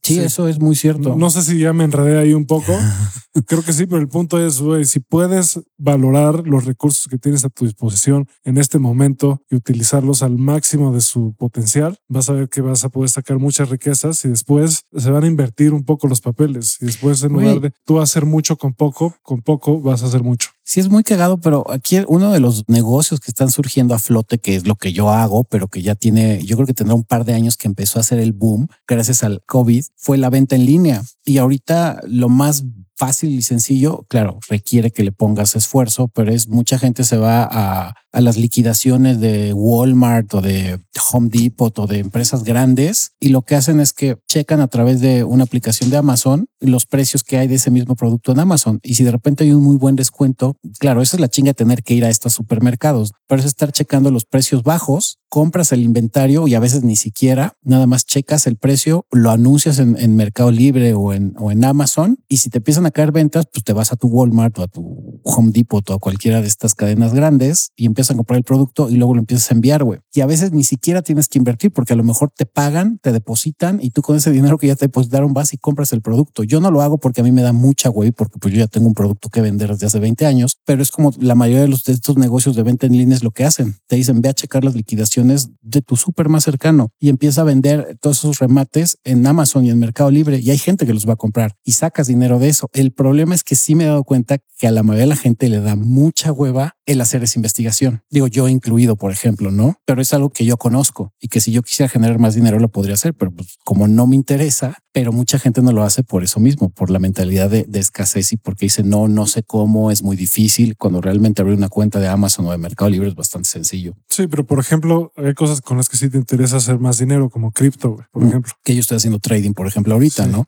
Sí, Sí. eso es muy cierto. No sé si ya me enredé ahí un poco. [LAUGHS] Creo que sí, pero el punto es, güey, si puedes valorar los recursos que tienes a tu disposición en este momento y utilizarlos al máximo de su potencial, vas a ver que vas a poder sacar muchas riquezas y después se van a invertir un poco los papeles. Y después, en lugar de tú hacer mucho con poco, con poco vas a hacer mucho. Sí, es muy cagado, pero aquí uno de los negocios que están surgiendo a flote, que es lo que yo hago, pero que ya tiene, yo creo que tendrá un par de años que empezó a hacer el boom gracias al COVID, fue la venta en línea. Y ahorita lo más fácil y sencillo, claro, requiere que le pongas esfuerzo, pero es mucha gente se va a, a las liquidaciones de Walmart o de Home Depot o de empresas grandes y lo que hacen es que checan a través de una aplicación de Amazon los precios que hay de ese mismo producto en Amazon. Y si de repente hay un muy buen descuento, claro, esa es la chinga tener que ir a estos supermercados, pero es estar checando los precios bajos, compras el inventario y a veces ni siquiera, nada más checas el precio, lo anuncias en, en Mercado Libre o en, o en Amazon y si te empiezan a caer ventas, pues te vas a tu Walmart o a tu Home Depot o a cualquiera de estas cadenas grandes y empiezas a comprar el producto y luego lo empiezas a enviar, güey. Y a veces ni siquiera tienes que invertir porque a lo mejor te pagan, te depositan y tú con ese dinero que ya te depositaron vas y compras el producto. Yo no lo hago porque a mí me da mucha güey, porque pues yo ya tengo un producto que vender desde hace 20 años, pero es como la mayoría de, los, de estos negocios de venta en línea es lo que hacen. Te dicen, ve a checar las liquidaciones de tu súper más cercano y empieza a vender todos esos remates en Amazon y en Mercado Libre y hay gente que los va a comprar y sacas dinero de eso. El problema es que sí me he dado cuenta que a la mayoría de la gente le da mucha hueva el hacer esa investigación. Digo, yo incluido, por ejemplo, ¿no? Pero es algo que yo conozco y que si yo quisiera generar más dinero lo podría hacer, pero pues como no me interesa, pero mucha gente no lo hace por eso mismo, por la mentalidad de, de escasez y porque dice, no, no sé cómo, es muy difícil, cuando realmente abrir una cuenta de Amazon o de Mercado Libre es bastante sencillo. Sí, pero por ejemplo, hay cosas con las que sí te interesa hacer más dinero, como cripto, por Mm. ejemplo. que yo estoy haciendo trading, por ejemplo, ahorita, Sí. ¿no?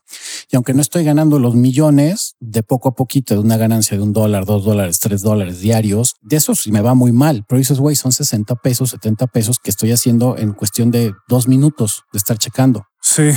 Y aunque no estoy ganando los millones, de poco a poquito, de una ganancia de un dólar, dos dólares, tres dólares diarios, de eso sí me va muy mal. Pero dices, güey, son 60 pesos, 70 pesos que estoy haciendo en cuestión de dos minutos de estar checando. Sí,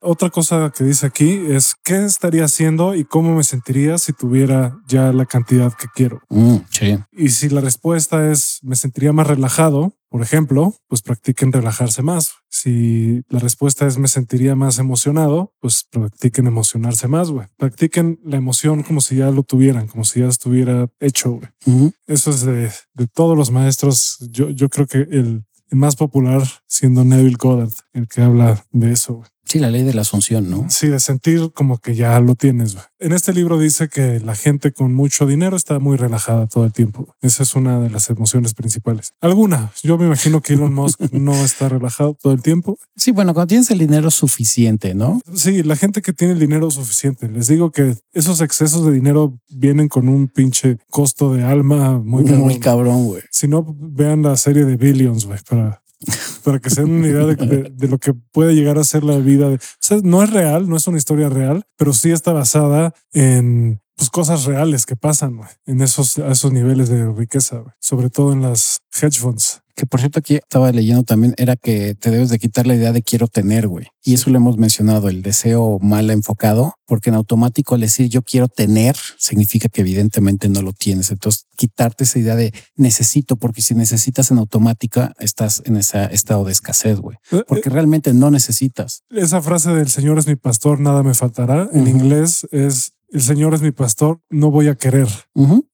otra cosa que dice aquí es qué estaría haciendo y cómo me sentiría si tuviera ya la cantidad que quiero. Mm, sí. Y si la respuesta es me sentiría más relajado, por ejemplo, pues practiquen relajarse más. Si la respuesta es me sentiría más emocionado, pues practiquen emocionarse más, güey. Practiquen la emoción como si ya lo tuvieran, como si ya estuviera hecho, güey. Eso es de, de todos los maestros. Yo, yo creo que el más popular siendo Neville Goddard, el que habla de eso. Sí, la ley de la asunción, ¿no? Sí, de sentir como que ya lo tienes. En este libro dice que la gente con mucho dinero está muy relajada todo el tiempo. Esa es una de las emociones principales. Alguna. Yo me imagino que Elon Musk [LAUGHS] no está relajado todo el tiempo. Sí, bueno, cuando tienes el dinero suficiente, ¿no? Sí, la gente que tiene el dinero suficiente. Les digo que esos excesos de dinero vienen con un pinche costo de alma muy, Muy cabrón, güey. Si no, vean la serie de Billions, güey, para, para que se den una idea de, lo que puede llegar a ser la vida. De, o sea, no es real, no es una historia real, pero sí está basada en pues, cosas reales que pasan güey, en esos, a esos niveles de riqueza, güey. sobre todo en las hedge funds. Que por cierto, aquí estaba leyendo también, era que te debes de quitar la idea de quiero tener, güey. Y eso lo hemos mencionado, el deseo mal enfocado, porque en automático al decir yo quiero tener, significa que evidentemente no lo tienes. Entonces, quitarte esa idea de necesito, porque si necesitas en automática, estás en ese estado de escasez, güey. Eh, Porque realmente no necesitas. Esa frase del Señor es mi pastor, nada me faltará, en Ujú. inglés es el Señor es mi pastor, no voy a querer.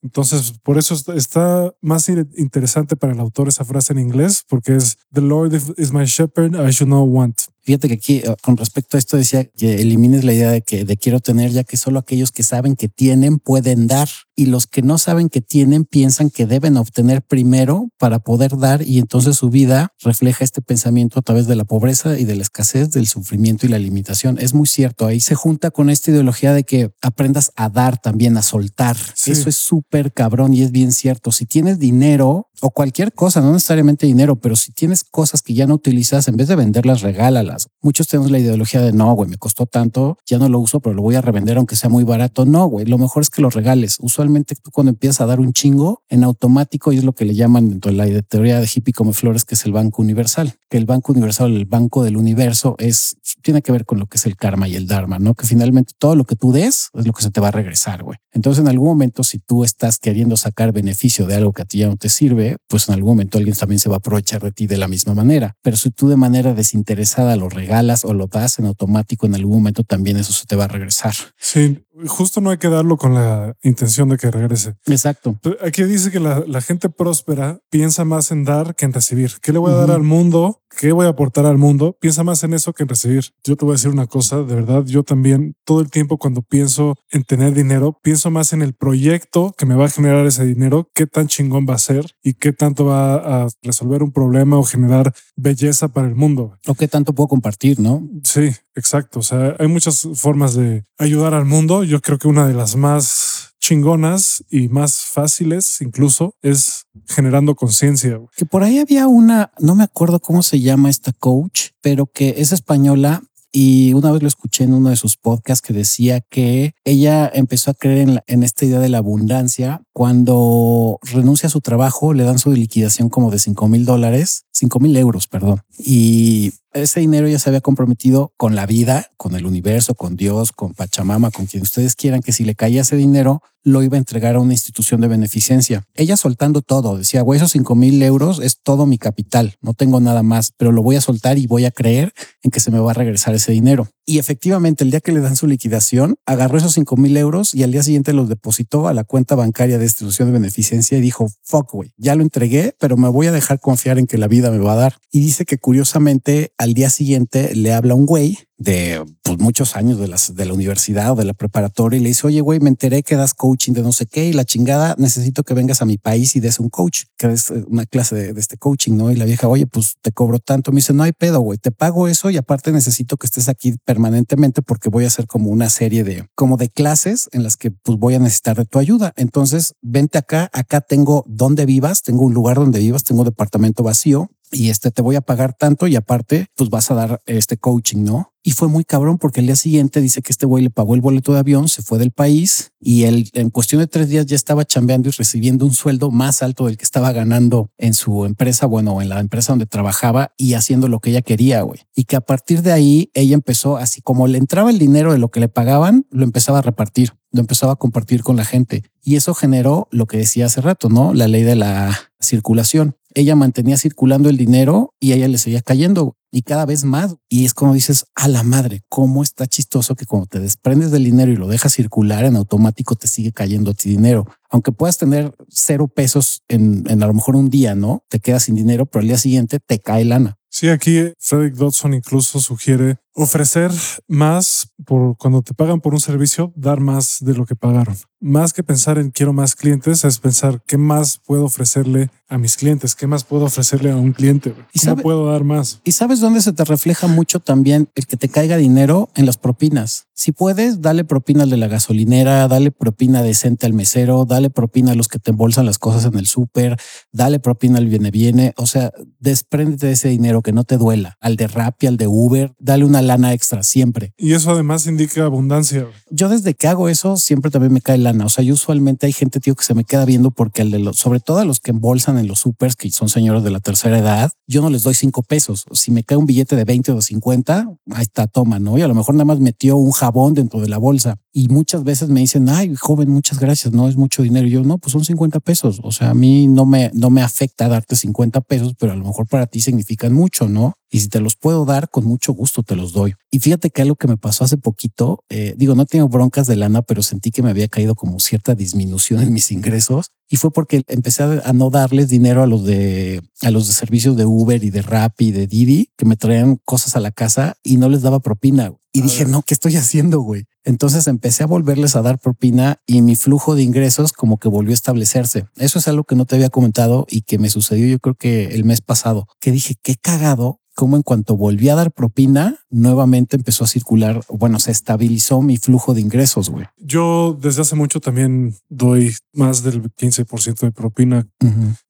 Entonces, por eso está- más in- interesante para el autor esa frase en inglés, porque es The Lord is my shepherd, I should not want. Fíjate que aquí, eh, con respecto a esto, decía que elimines la idea de que de quiero tener, ya que solo aquellos que saben que tienen pueden dar y los que no saben que tienen piensan que deben obtener primero para poder dar y entonces su vida refleja este pensamiento a través de la pobreza y de la escasez, del sufrimiento y la limitación. Es muy cierto. Ahí se junta con esta ideología de que aprendas a dar también, a soltar. Sí. Eso es súper cabrón y es bien cierto. Si tienes dinero o cualquier cosa, no necesariamente dinero, pero si tienes cosas que ya no utilizas, en vez de venderlas, regálalas. Muchos tenemos la ideología de no, güey, me costó tanto, ya no lo uso, pero lo voy a revender aunque sea muy barato. No, güey, lo mejor es que lo regales. Usualmente tú cuando empiezas a dar un chingo en automático y es lo que le llaman dentro de la teoría de hippie come flores, que es el banco universal, que el banco universal, el banco del universo es, tiene que ver con lo que es el karma y el dharma, ¿no? Que finalmente todo lo que tú des es lo que se te va a regresar, güey. Entonces en algún momento, si tú estás queriendo sacar beneficio de algo que a ti ya no te sirve, pues en algún momento alguien también se va a aprovechar de ti de la misma manera. Pero si tú de manera desinteresada lo regalas o lo das en automático, en algún momento también eso se te va a regresar. Sí, justo no hay que darlo con la intención de que regrese. Exacto. Aquí dice que la, la gente próspera piensa más en dar que en recibir. ¿Qué le voy a dar al mundo? ¿Qué voy a aportar al mundo? Piensa más en eso que en recibir. Yo te voy a decir una cosa, de verdad, yo también todo el tiempo cuando pienso en tener dinero, pienso más en el proyecto que me va a generar ese dinero, qué tan chingón va a ser y qué tanto va a resolver un problema o generar belleza para el mundo. O qué tanto puedo compartir, ¿no? Sí, exacto. O sea, hay muchas formas de ayudar al mundo. Yo creo que una de las más chingonas y más fáciles incluso es generando conciencia. Que por ahí había una, no me acuerdo cómo se llama esta coach, pero que es española y una vez lo escuché en uno de sus podcasts que decía que ella empezó a creer en, la- en esta idea de la abundancia cuando renuncia a su trabajo, le dan su liquidación como de 5 mil dólares, 5 mil euros, perdón. Y ese dinero ya se había comprometido con la vida, con el universo, con Dios, con Pachamama, con quien ustedes quieran, que si le caía ese dinero, lo iba a entregar a una institución de beneficencia. Ella soltando todo, decía, güey, esos 5 mil euros es todo mi capital, no tengo nada más, pero lo voy a soltar y voy a creer en que se me va a regresar ese dinero. Y efectivamente, el día que le dan su liquidación, agarró esos 5 mil euros y al día siguiente los depositó a la cuenta bancaria de institución de beneficencia y dijo, fuck, güey, ya lo entregué, pero me voy a dejar confiar en que la vida me va a dar. Y dice que curiosamente al día siguiente le habla un güey de pues, muchos años de, las, de la universidad o de la preparatoria y le dice, oye, güey, me enteré que das coaching de no sé qué y la chingada, necesito que vengas a mi país y des un coach, que es eh, una clase de, de este coaching, ¿no? Y la vieja, oye, pues te cobro tanto. Me dice, no hay pedo, güey, te pago eso y aparte necesito que estés aquí permanentemente porque voy a hacer como una serie de, como de clases en las que pues voy a necesitar de tu ayuda. Entonces, vente acá, acá tengo donde vivas, tengo un lugar donde vivas, tengo un departamento vacío y este te voy a pagar tanto y aparte pues vas a dar este coaching, ¿no? Y fue muy cabrón porque el día siguiente dice que este güey le pagó el boleto de avión, se fue del país y él en cuestión de tres días ya estaba chambeando y recibiendo un sueldo más alto del que estaba ganando en su empresa, bueno, en la empresa donde trabajaba y haciendo lo que ella quería, güey. Y que a partir de ahí ella empezó, así como le entraba el dinero de lo que le pagaban, lo empezaba a repartir, lo empezaba a compartir con la gente. Y eso generó lo que decía hace rato, ¿no? La ley de la circulación ella mantenía circulando el dinero y ella le seguía cayendo y cada vez más. Y es como dices, a la madre, cómo está chistoso que cuando te desprendes del dinero y lo dejas circular en automático te sigue cayendo ti dinero. Aunque puedas tener cero pesos en, en a lo mejor un día, ¿no? Te quedas sin dinero, pero al día siguiente te cae lana. Sí, aquí Frederick Dodson incluso sugiere ofrecer más por cuando te pagan por un servicio, dar más de lo que pagaron. Más que pensar en quiero más clientes, es pensar qué más puedo ofrecerle a mis clientes, qué más puedo ofrecerle a un cliente, ¿Y cómo puedo dar más. Y sabes dónde se te refleja mucho también el que te caiga dinero en las propinas. Si puedes, dale propina al de la gasolinera, dale propina decente al mesero, dale propina a los que te embolsan las cosas en el súper, dale propina al viene viene. O sea, despréndete de ese dinero que no te duela. Al de Rappi, al de Uber, dale una lana extra siempre. Y eso además indica abundancia. Yo desde que hago eso siempre también me cae lana. O sea, yo usualmente hay gente, tío, que se me queda viendo porque el de los, sobre todo a los que embolsan en los supers, que son señores de la tercera edad, yo no les doy cinco pesos. Si me cae un billete de 20 o 50, ahí está, toma, ¿no? Y a lo mejor nada más metió un jabón dentro de la bolsa. Y muchas veces me dicen, ay, joven, muchas gracias, no es mucho dinero. Y yo, no, pues son 50 pesos. O sea, a mí no me, no me afecta darte 50 pesos, pero a lo mejor para ti significan mucho, ¿no? Y si te los puedo dar, con mucho gusto te los doy. Y fíjate que algo que me pasó hace poquito, eh, digo, no tengo broncas de lana, pero sentí que me había caído como cierta disminución en mis ingresos. Y fue porque empecé a, no darles dinero a los de a los de servicios de Uber y de Rappi y de Didi que me traían cosas a la casa y no les daba propina. Y dije, no, ¿qué estoy haciendo, güey? Entonces empecé a volverles a dar propina y mi flujo de ingresos como que volvió a establecerse. Eso es algo que no te había comentado y que me sucedió yo creo que el mes pasado, que dije, qué cagado como en cuanto volví a dar propina, nuevamente empezó a circular, bueno, se estabilizó mi flujo de ingresos, güey. Yo desde hace mucho también doy más del 15% de propina.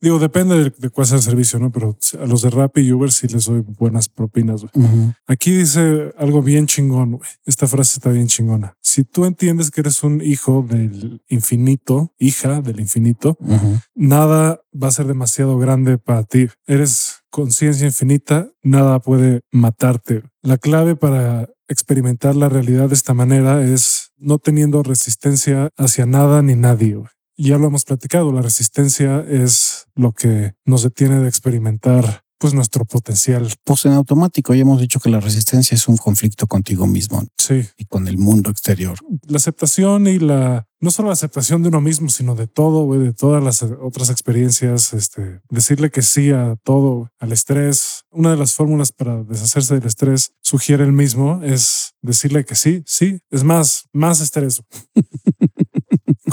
Digo, depende de, cuál sea el servicio, ¿no? Pero a los de Rappi y Uber sí les doy buenas propinas, güey. Aquí dice algo bien chingón, güey. Esta frase está bien chingona. Si tú entiendes que eres un hijo del infinito, hija del infinito, nada va a ser demasiado grande para ti. Eres conciencia infinita, nada puede matarte. La clave para experimentar la realidad de esta manera es no teniendo resistencia hacia nada ni nadie. Ya lo hemos platicado, la resistencia es lo que nos detiene de experimentar pues nuestro potencial. Pues en automático ya hemos dicho que la resistencia es un conflicto contigo mismo. Sí. Y con el mundo exterior. La aceptación y la, no solo la aceptación de uno mismo, sino de todo, de todas las otras experiencias, este, decirle que sí a todo, al estrés. Una de las fórmulas para deshacerse del estrés, sugiere el mismo, es decirle que sí, sí, es más, más estrés. [LAUGHS]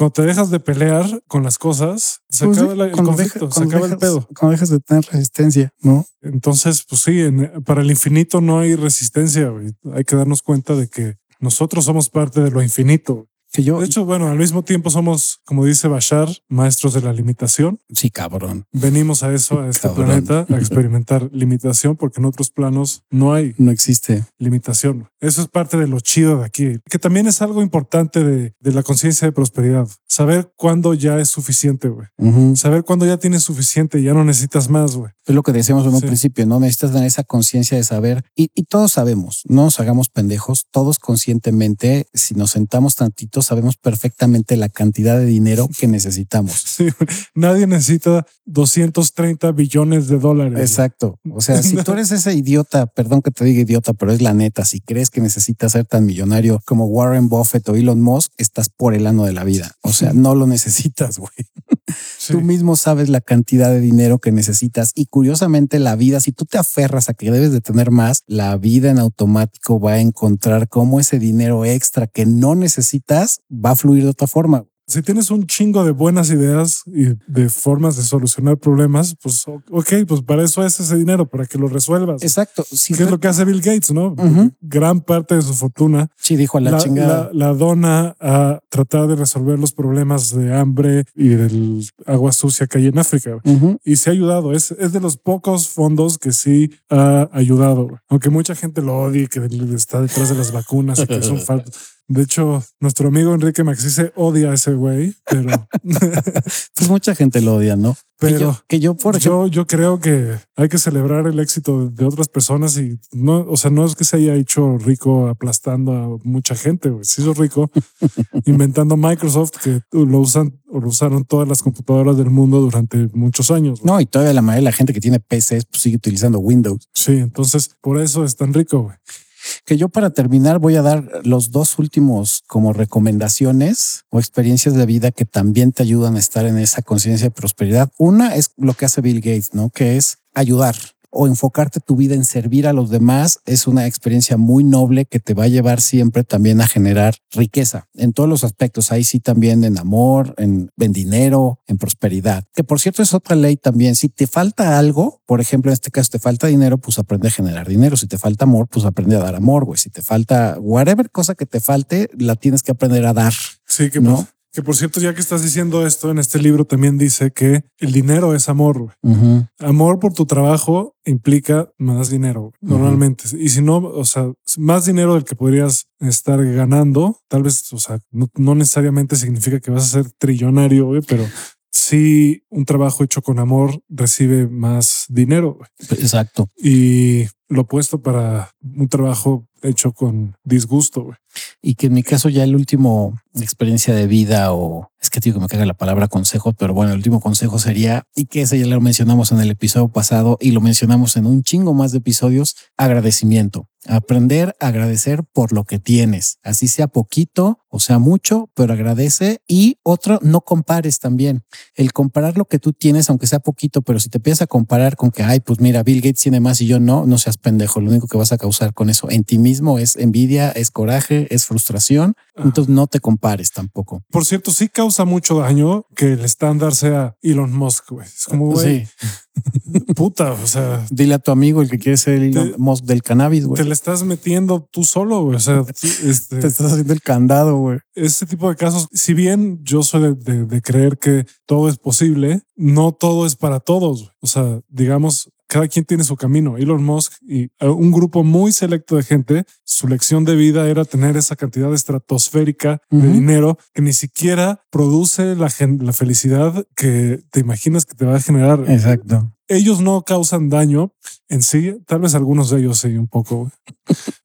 cuando te dejas de pelear con las cosas, se pues acaba el conflicto, se acaba el pedo. Cuando dejas de tener resistencia, ¿no? Entonces, pues sí, para el infinito no hay resistencia. Hay que darnos cuenta de que nosotros somos parte de lo infinito yo, de hecho, bueno, al mismo tiempo somos, como dice Bashar, maestros de la limitación. Sí, cabrón. Venimos a eso, a este planeta, a experimentar limitación, porque en otros planos no hay. No existe limitación. Eso es parte de lo chido de aquí, que también es algo importante de, de la conciencia de prosperidad. Saber cuándo ya es suficiente, güey. Saber cuándo ya tienes suficiente y ya no necesitas más, güey. Es lo que decíamos en un principio, ¿no? Necesitas tener esa conciencia de saber y, y todos sabemos, no nos hagamos pendejos, todos conscientemente, si nos sentamos sabemos perfectamente la cantidad de dinero que necesitamos. [LAUGHS] Sí, nadie necesita 230 billones de dólares. Exacto. O sea, si [LAUGHS] tú eres ese idiota, perdón que te diga idiota, pero es la neta, si crees que necesitas ser tan millonario como Warren Buffett o Elon Musk, estás por el ano de la vida. O sea, no lo necesitas, güey. [LAUGHS] Tú mismo sabes la cantidad de dinero que necesitas y curiosamente la vida, si tú te aferras a que debes de tener más, la vida en automático va a encontrar cómo ese dinero extra que no necesitas va a fluir de otra forma. Si tienes un chingo de buenas ideas y de formas de solucionar problemas, pues ok, pues para eso es ese dinero, para que lo resuelvas. Exacto. Sí, ¿Qué es lo que hace Bill Gates, no? Gran parte de su fortuna. Sí, dijo a la, chingada. La, dona a tratar de resolver los problemas de hambre y del agua sucia que hay en África. Y se ha ayudado. Es, es de los pocos fondos que sí ha ayudado. Aunque mucha gente lo odie, que está detrás de las vacunas y que son [LAUGHS] falsos. De hecho, nuestro amigo Enrique Maxice odia a ese güey, pero [LAUGHS] [LAUGHS] pues mucha gente lo odia, ¿no? Pero que yo, por ejemplo, yo, creo que hay que celebrar el éxito de otras personas y no, o sea, no es que se haya hecho rico aplastando a mucha gente, güey. Se hizo rico [LAUGHS] inventando Microsoft que lo usan o lo usaron todas las computadoras del mundo durante muchos años. No, y todavía la mayoría de la gente que tiene PCs pues, sigue utilizando Windows. Sí, entonces por eso es tan rico, güey que yo para terminar voy a dar los dos últimos como recomendaciones o experiencias de vida que también te ayudan a estar en esa conciencia de prosperidad. Una es lo que hace Bill Gates, ¿no? Que es ayudar o enfocarte tu vida en servir a los demás es una experiencia muy noble que te va a llevar siempre también a generar riqueza en todos los aspectos. Ahí sí también en amor, en, dinero, en prosperidad. Que por cierto es otra ley también. Si te falta algo, por ejemplo, en este caso te falta dinero, pues aprende a generar dinero. Si te falta amor, pues aprende a dar amor, güey. Si te falta whatever cosa que te falte, la tienes que aprender a dar. Sí, que no. Que por cierto, ya que estás diciendo esto, en este libro también dice que el dinero es amor. Amor por tu trabajo implica más dinero normalmente. Y si no, o sea, más dinero del que podrías estar ganando, tal vez, o sea, no, necesariamente significa que vas a ser trillonario, pero si un trabajo hecho con amor recibe más dinero. Exacto. Y lo opuesto para un trabajo hecho con disgusto. Y que en mi caso ya el último experiencia de vida o es que digo que me caga la palabra consejo, pero bueno, el último consejo sería, y que ese ya lo mencionamos en el episodio pasado y lo mencionamos en un chingo más de episodios, agradecimiento. Aprender a agradecer por lo que tienes, así sea poquito o sea mucho, pero agradece. Y otro, no compares también. El comparar lo que tú tienes, aunque sea poquito, pero si te empiezas a comparar con que, ay, pues mira, Bill Gates tiene más y yo no, no seas pendejo. Lo único que vas a causar con eso en ti mismo es envidia, es coraje, es frustración. Entonces no te compares tampoco. Por cierto, sí causa mucho daño que el estándar sea Elon Musk. Güey. Es como, güey, [LAUGHS] puta, o sea. Dile a tu amigo el que quiere ser Elon Musk del cannabis, güey. Te le estás metiendo tú solo, güey. O sea, [LAUGHS] este, te estás haciendo el candado, güey. Este tipo de casos, si bien yo soy de, creer que todo es posible, no todo es para todos. O sea, digamos, cada quien tiene su camino. Elon Musk y un grupo muy selecto de gente, su lección de vida era tener esa cantidad estratosférica de dinero que ni siquiera produce la, la felicidad que te imaginas que te va a generar. Exacto ellos no causan daño en sí. Tal vez algunos de ellos sí, un poco.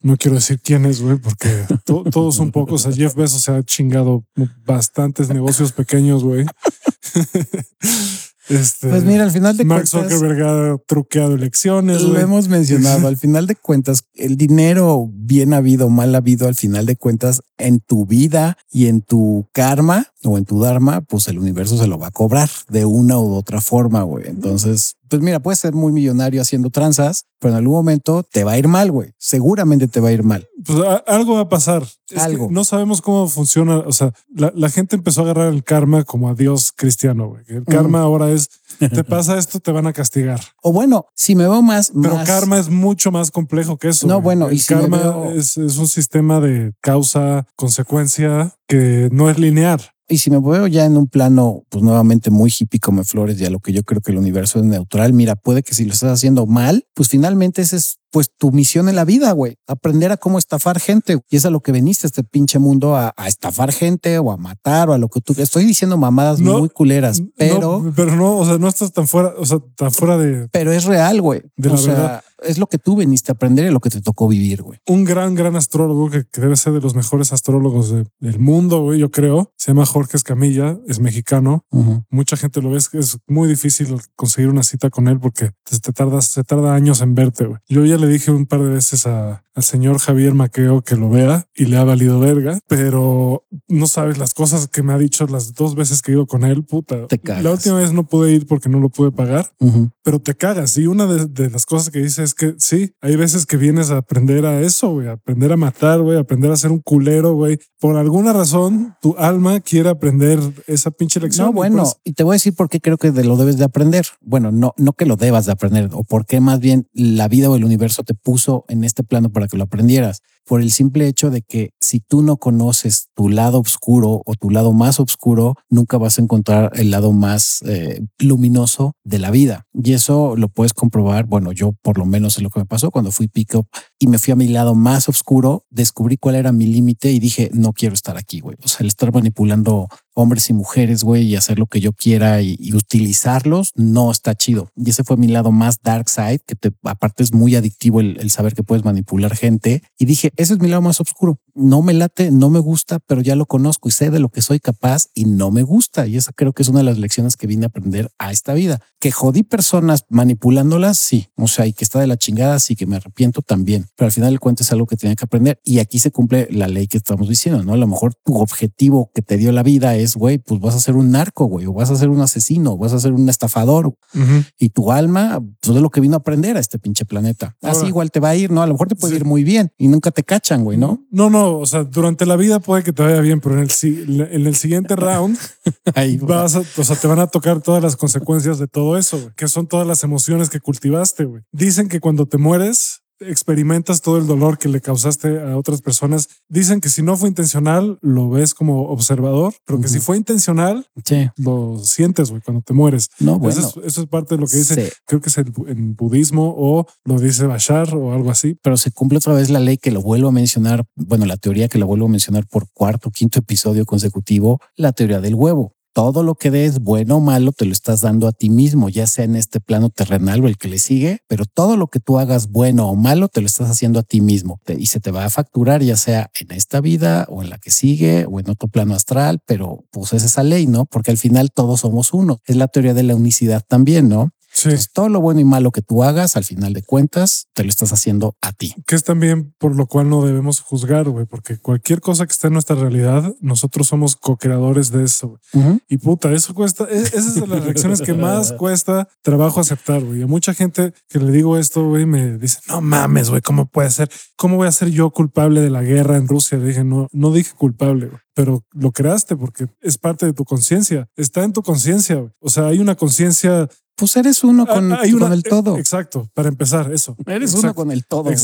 No quiero decir quiénes, güey, porque todos un poco. O sea, Jeff Bezos se ha chingado bastantes negocios pequeños, güey. [LAUGHS] Este, pues mira, al final de Mark cuentas. Mark Zuckerberg ha truqueado elecciones. Lo hemos mencionado. al [LAUGHS] final de cuentas, el dinero bien habido, mal habido, al final de cuentas, en tu vida y en tu karma o en tu dharma, pues el universo se lo va a cobrar de una u otra forma, güey. Entonces, pues mira, puedes ser muy millonario haciendo tranzas, pero en algún momento te va a ir mal, güey. Seguramente te va a ir mal. Pues algo va a pasar. algo. no sabemos cómo funciona. O sea, la, gente empezó a agarrar el karma como a Dios cristiano, güey. El karma ahora es, [LAUGHS] te pasa esto, te van a castigar. O bueno, si me veo más... Pero karma es mucho más complejo que eso. No, bueno, el y karma es, es un sistema de causa, consecuencia que no es lineal. Y si me veo ya en un plano, pues nuevamente muy hippie como flores, ya lo que yo creo que el universo es neutral, mira, puede que si lo estás haciendo mal, pues finalmente ese es pues tu misión en la vida, güey. Aprender a cómo estafar gente. Y es a lo que veniste a este pinche mundo, a, estafar gente o a matar o a lo que tú... Estoy diciendo mamadas muy culeras, pero... pero no, o sea, no estás tan fuera, o sea, tan fuera de... Pero es real, güey. De o la sea, verdad. Es lo que tú veniste a aprender y lo que te tocó vivir, güey. Un gran, gran astrólogo que, debe ser de los mejores astrólogos del mundo, güey, yo creo. Se llama Jorge Escamilla, es mexicano. Mucha gente lo ve, es muy difícil conseguir una cita con él porque te, tardas, se tarda años en verte, güey. Yo ya le dije un par de veces a, al señor Javier Maqueo que lo vea y le ha valido verga, pero no sabes las cosas que me ha dicho las dos veces que he ido con él, puta. Te cagas. La última vez no pude ir porque no lo pude pagar, Ujú. pero te cagas. Y una de, de las cosas que dice es que sí, hay veces que vienes a aprender a eso, güey, a aprender a matar, güey, a aprender a ser un culero, güey. Por alguna razón, tu alma quiere aprender esa pinche lección. No, y bueno, pues, y te voy a decir por qué creo que de- lo debes de aprender. Bueno, no, no que lo debas de aprender, o por qué más bien la vida o el universo te puso en este plano para que lo aprendieras. Por el simple hecho de que si tú no conoces tu lado oscuro o tu lado más oscuro, nunca vas a encontrar el lado más eh, luminoso de la vida. Y eso lo puedes comprobar. Bueno, yo por lo menos es lo que me pasó cuando fui pick up y me fui a mi lado más oscuro, descubrí cuál era mi límite y dije, no quiero estar aquí, güey. O sea, el estar manipulando hombres y mujeres, güey, y hacer lo que yo quiera y, utilizarlos, no está chido. Y ese fue mi lado más dark side, que te, aparte es muy adictivo el saber que puedes manipular gente. Y dije, ese es mi lado más oscuro. No me late, no me gusta, pero ya lo conozco y sé de lo que soy capaz y no me gusta. Y esa creo que es una de las lecciones que vine a aprender a esta vida. Que jodí personas manipulándolas, sí. O sea, y que está de la chingada, sí, que me arrepiento también. Pero al final del cuento es algo que tenía que aprender. Y aquí se cumple la ley que estamos diciendo, ¿no? A lo mejor tu objetivo que te dio la vida es, güey, pues vas a ser un narco, güey, o vas a ser un asesino, o vas a ser un estafador. Y tu alma, pues es lo que vino a aprender a este pinche planeta. Así Ahora- igual te va a ir, ¿no? A lo mejor te puede Sí. ir muy bien y nunca te cachan, güey, ¿no? No, no, o sea, durante la vida puede que te vaya bien, pero en el, en el siguiente round [LAUGHS] Ahí vas a, o sea, te van a tocar todas las consecuencias de todo eso, güey, que son todas las emociones que cultivaste, güey. Dicen que cuando te mueres experimentas todo el dolor que le causaste a otras personas. Dicen que si no fue intencional, lo ves como observador, pero que si fue intencional, Sí. lo sientes, güey, cuando te mueres. No, bueno. Eso, es, eso es parte de lo que dice, Sí. creo que es el, en budismo o lo dice Bashar o algo así. pero se cumple otra vez la ley que lo vuelvo a mencionar, bueno, la teoría que lo vuelvo a mencionar por cuarto, quinto episodio consecutivo, la teoría del huevo. Todo lo que des, bueno o malo, te lo estás dando a ti mismo, ya sea en este plano terrenal o el que le sigue, pero todo lo que tú hagas bueno o malo, te lo estás haciendo a ti mismo y se te va a facturar, ya sea en esta vida o en la que sigue o en otro plano astral, pero pues es esa ley, ¿no? Porque al final todos somos uno. Es la teoría de la unicidad también, ¿no? Sí. Entonces, todo lo bueno y malo que tú hagas, al final de cuentas, te lo estás haciendo a ti. que es también por lo cual no debemos juzgar, güey, porque cualquier cosa que esté en nuestra realidad, nosotros somos co-creadores de eso. güey. Y puta, eso cuesta, e- esa es de las lecciones que más [LAUGHS] cuesta trabajo aceptar, güey. A mucha gente que le digo esto, güey, me dice, no mames, güey, ¿cómo puede ser? ¿Cómo voy a ser yo culpable de la guerra en Rusia? Le dije, no, no dije culpable, güey, pero lo creaste porque es parte de tu conciencia, está en tu conciencia, güey. O sea, hay una conciencia, Pues eres uno con, una, con el todo. Exacto, para empezar, eso. Eres uno Exacto. con el todo. güey.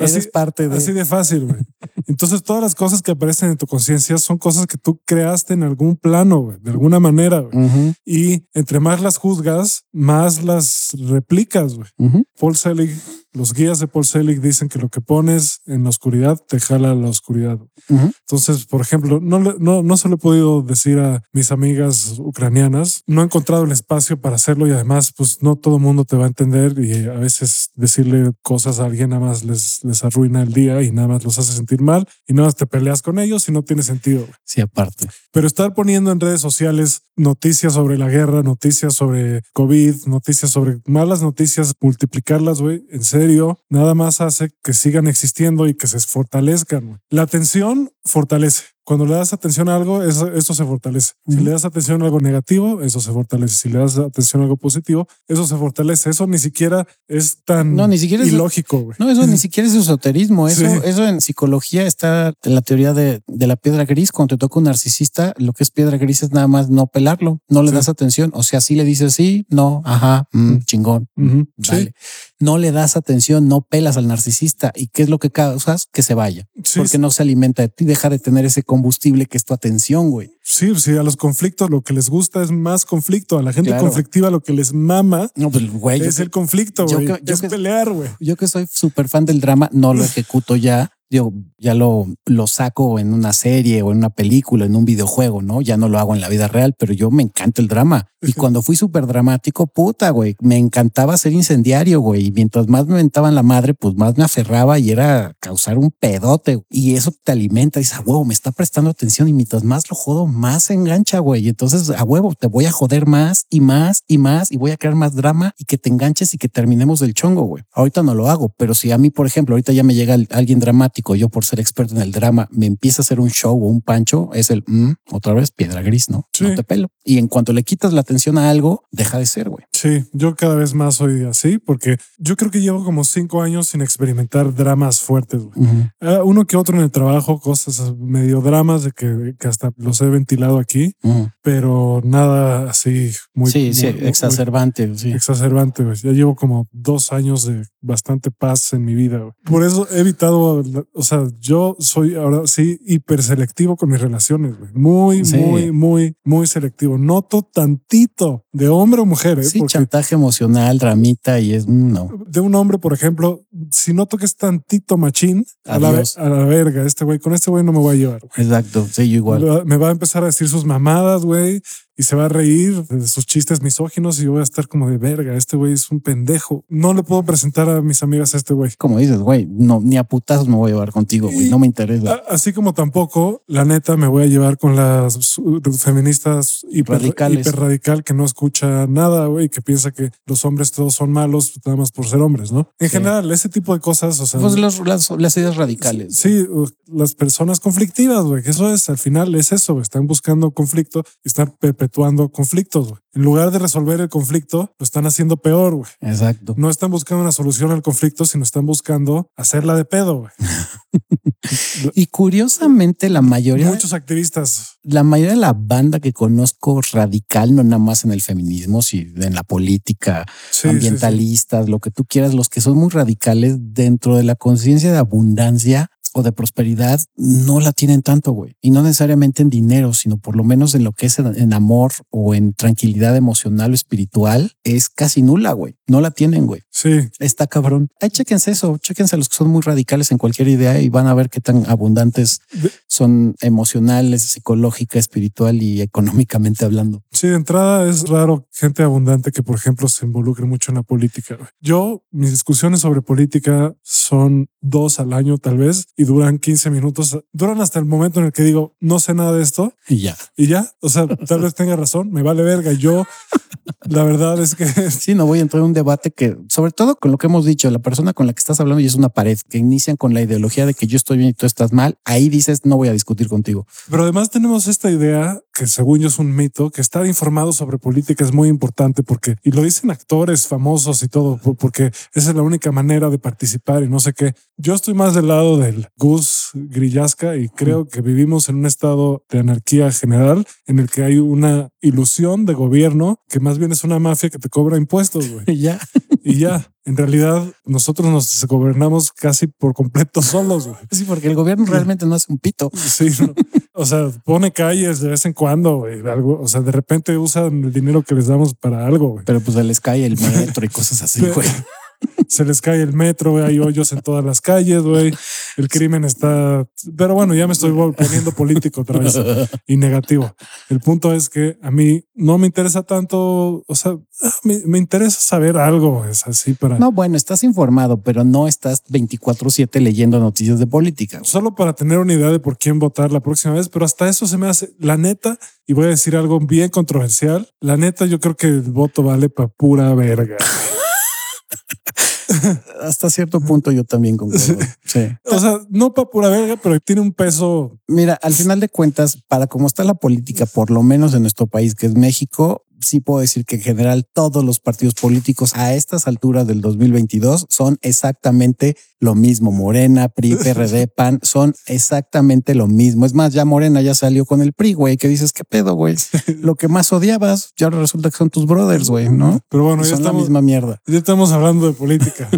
Eres Así, parte de. así de fácil, güey. Entonces, todas las cosas que aparecen en tu conciencia son cosas que tú creaste en algún plano, güey, de alguna manera. güey. Ujú, Y entre más las juzgas, más las replicas, güey. ujú. Paul Selig, los guías de Paul Selig dicen que lo que pones en la oscuridad te jala a la oscuridad. Ujú. Entonces, por ejemplo, no, no, no se lo he podido decir a mis amigas ucranianas. No he encontrado el espacio para hacerlo y además, pues no todo el mundo te va a entender y a veces decirle cosas a alguien nada más les, les arruina el día y nada más los hace sentir mal y nada más te peleas con ellos y no tiene sentido. güey. Sí, aparte. Pero estar poniendo en redes sociales noticias sobre la guerra, noticias sobre COVID, noticias sobre malas noticias, multiplicarlas, güey, en serio, nada más hace que sigan existiendo y que se fortalezcan. güey. La atención fortalece. Cuando le das atención a algo, eso, eso se fortalece. Si le das atención a algo negativo, eso se fortalece. Si le das atención a algo positivo, eso se fortalece. Eso ni siquiera es tan No, ni siquiera es- ilógico. No, eso ni siquiera es esoterismo. Eso, Sí. eso en psicología está en la teoría de, de la piedra gris. Cuando te toca un narcisista, lo que es piedra gris es nada más no pelarlo, no le Sí. das atención. O sea, sí le dices sí, no, ajá, mm, chingón. Sí. Vale. No le das atención, no pelas al narcisista. ¿Y qué es lo que causas? Que se vaya. Sí, porque no se alimenta de ti, deja de tener ese combustible que es tu atención, güey. Sí, sí, a los conflictos lo que les gusta es más conflicto. A la gente Claro. conflictiva lo que les mama No, pues, güey, es que- el conflicto, yo güey. que- yo Es que- pelear, güey. yo que soy súper fan del drama, no lo [LAUGHS] ejecuto ya. Digo, ya lo, lo saco en una serie o en una película, en un videojuego, ¿no? Ya no lo hago en la vida real, pero yo me encanta el drama. Y cuando fui súper dramático, puta, güey, me encantaba ser incendiario, güey. Y mientras más me aventaban la madre, pues más me aferraba y era causar un pedote. Y eso te alimenta. Dices, a huevo, me está prestando atención. Y mientras más lo jodo, más se engancha, güey. Y entonces, a huevo, te voy a joder más y más y más y voy a crear más drama y que te enganches y que terminemos del chongo, güey. Ahorita no lo hago, pero si a mí, por ejemplo, ahorita ya me llega alguien dramático, yo por ser experto en el drama, me empieza a hacer un show o un pancho, es el mm, otra vez piedra gris, ¿no? Sí. No te pelo. Y en cuanto le quitas la atención a algo, deja de ser, güey. Sí, yo cada vez más soy así porque yo creo que llevo como cinco años sin experimentar dramas fuertes. Ah, uno que otro en el trabajo, cosas medio dramas de que, que hasta los he ventilado aquí, pero nada así muy, sí, sí, muy- muy exacerbante. Sí. exacerbante. güey. Ya llevo como dos años de bastante paz en mi vida. Por eso he evitado, o sea, yo soy ahora sí hiper selectivo con mis relaciones. güey. Muy, Sí. muy, muy, muy selectivo. Noto tantito de hombre o mujer, ¿eh? Sí, chantaje emocional, dramita y es mm, no. de un hombre, por ejemplo, si noto que es tantito machín, a la, a la verga, este güey, con este güey no me voy a llevar. güey. Exacto. Sí, yo igual. Me va a empezar a decir sus mamadas, güey, y se va a reír de sus chistes misóginos y yo voy a estar como de verga, este güey es un pendejo. No le puedo presentar a mis amigas a este güey. Como dices, güey, no, ni a putazos me voy a llevar contigo, güey. No me interesa. A- Así como tampoco, la neta, me voy a llevar con las feministas hiper, Radicales. hiper radical que no escucha nada, güey, que piensa que los hombres todos son malos nada más por ser hombres, ¿no? En Sí. general, ese tipo de cosas, o sea, Pues los- las, las ideas radicales. Sí, las personas conflictivas, güey, que eso es, al final es eso, güey, están buscando conflicto y están perpetuando conflictos, güey. En lugar de resolver el conflicto, lo están haciendo peor, güey. Exacto. No están buscando una solución al conflicto, sino están buscando hacerla de pedo. [LAUGHS] Y curiosamente, la mayoría, Muchos activistas. la mayoría de la banda que conozco radical, no nada más en el feminismo, sino en la política, Sí, sí, sí. ambientalistas, lo que tú quieras, los que son muy radicales dentro de la conciencia de abundancia o de prosperidad, no la tienen tanto, güey. Y no necesariamente en dinero, sino por lo menos en lo que es en, amor o en tranquilidad emocional o espiritual, es casi nula, güey. No la tienen, güey. Sí, Está cabrón. Ahí chéquense eso, chéquense a los que son muy radicales en cualquier idea y van a ver qué tan abundantes son emocionales, psicológica, espiritual y económicamente hablando. sí, de entrada es raro gente abundante que, por ejemplo, se involucre mucho en la política. güey. Yo, mis discusiones sobre política son dos al año, tal vez, y duran 15 minutos. Duran hasta el momento en el que digo, no sé nada de esto. Y ya. Y ya, o sea, tal vez tenga razón, me vale verga. Yo, la verdad es que [LAUGHS] Sí, no voy a entrar en un debate que, sobre todo con lo que hemos dicho, la persona con la que estás hablando y es una pared que inician con la ideología de que yo estoy bien y tú estás mal. Ahí dices, no voy a discutir contigo. Pero además tenemos esta idea que según yo es un mito, que estar informado sobre política es muy importante porque, y lo dicen actores famosos y todo, po- porque esa es la única manera de participar y no sé qué. Yo estoy más del lado del Gus Grillasca y creo que vivimos en un estado de anarquía general en el que hay una ilusión de gobierno que más bien es una mafia que te cobra impuestos, güey. Y [LAUGHS] ya. Y ya, en realidad nosotros nos gobernamos casi por completo [LAUGHS] solos, güey. Sí, porque el gobierno realmente no hace un pito. Sí, no. o sea, pone calles de vez en cuando, güey, algo, o sea, de repente usan el dinero que les damos para algo, güey. Pero pues se les cae el metro y cosas así, güey. [LAUGHS] Se les cae el metro, güey, hay hoyos en todas las calles, güey. El crimen está, pero bueno, ya me estoy poniendo político otra vez y negativo. El punto es que a mí no me interesa tanto, o sea, ah, me, me interesa saber algo, es así para No, bueno, estás informado, pero no estás 24-7 leyendo noticias de política. solo para tener una idea de por quién votar la próxima vez, pero hasta eso se me hace la neta. Y voy a decir algo bien controversial. La neta, yo creo que el voto vale para pura verga. [LAUGHS] Hasta cierto punto yo también concuerdo. Sí. O sea, no para pura verga, pero tiene un peso. Mira, al final de cuentas, para cómo está la política, por lo menos en nuestro país, que es México, sí puedo decir que en general todos los partidos políticos a estas alturas del 2022 son exactamente lo mismo. [LAUGHS] Morena, PRI, PRD, PAN son exactamente lo mismo. Es más, ya Morena ya salió con el PRI, güey, que dices, ¿qué pedo, güey? [LAUGHS] Lo que más odiabas, ya resulta que son tus brothers, güey, ¿no? Pero bueno, ya son la misma mierda. ya estamos hablando de política.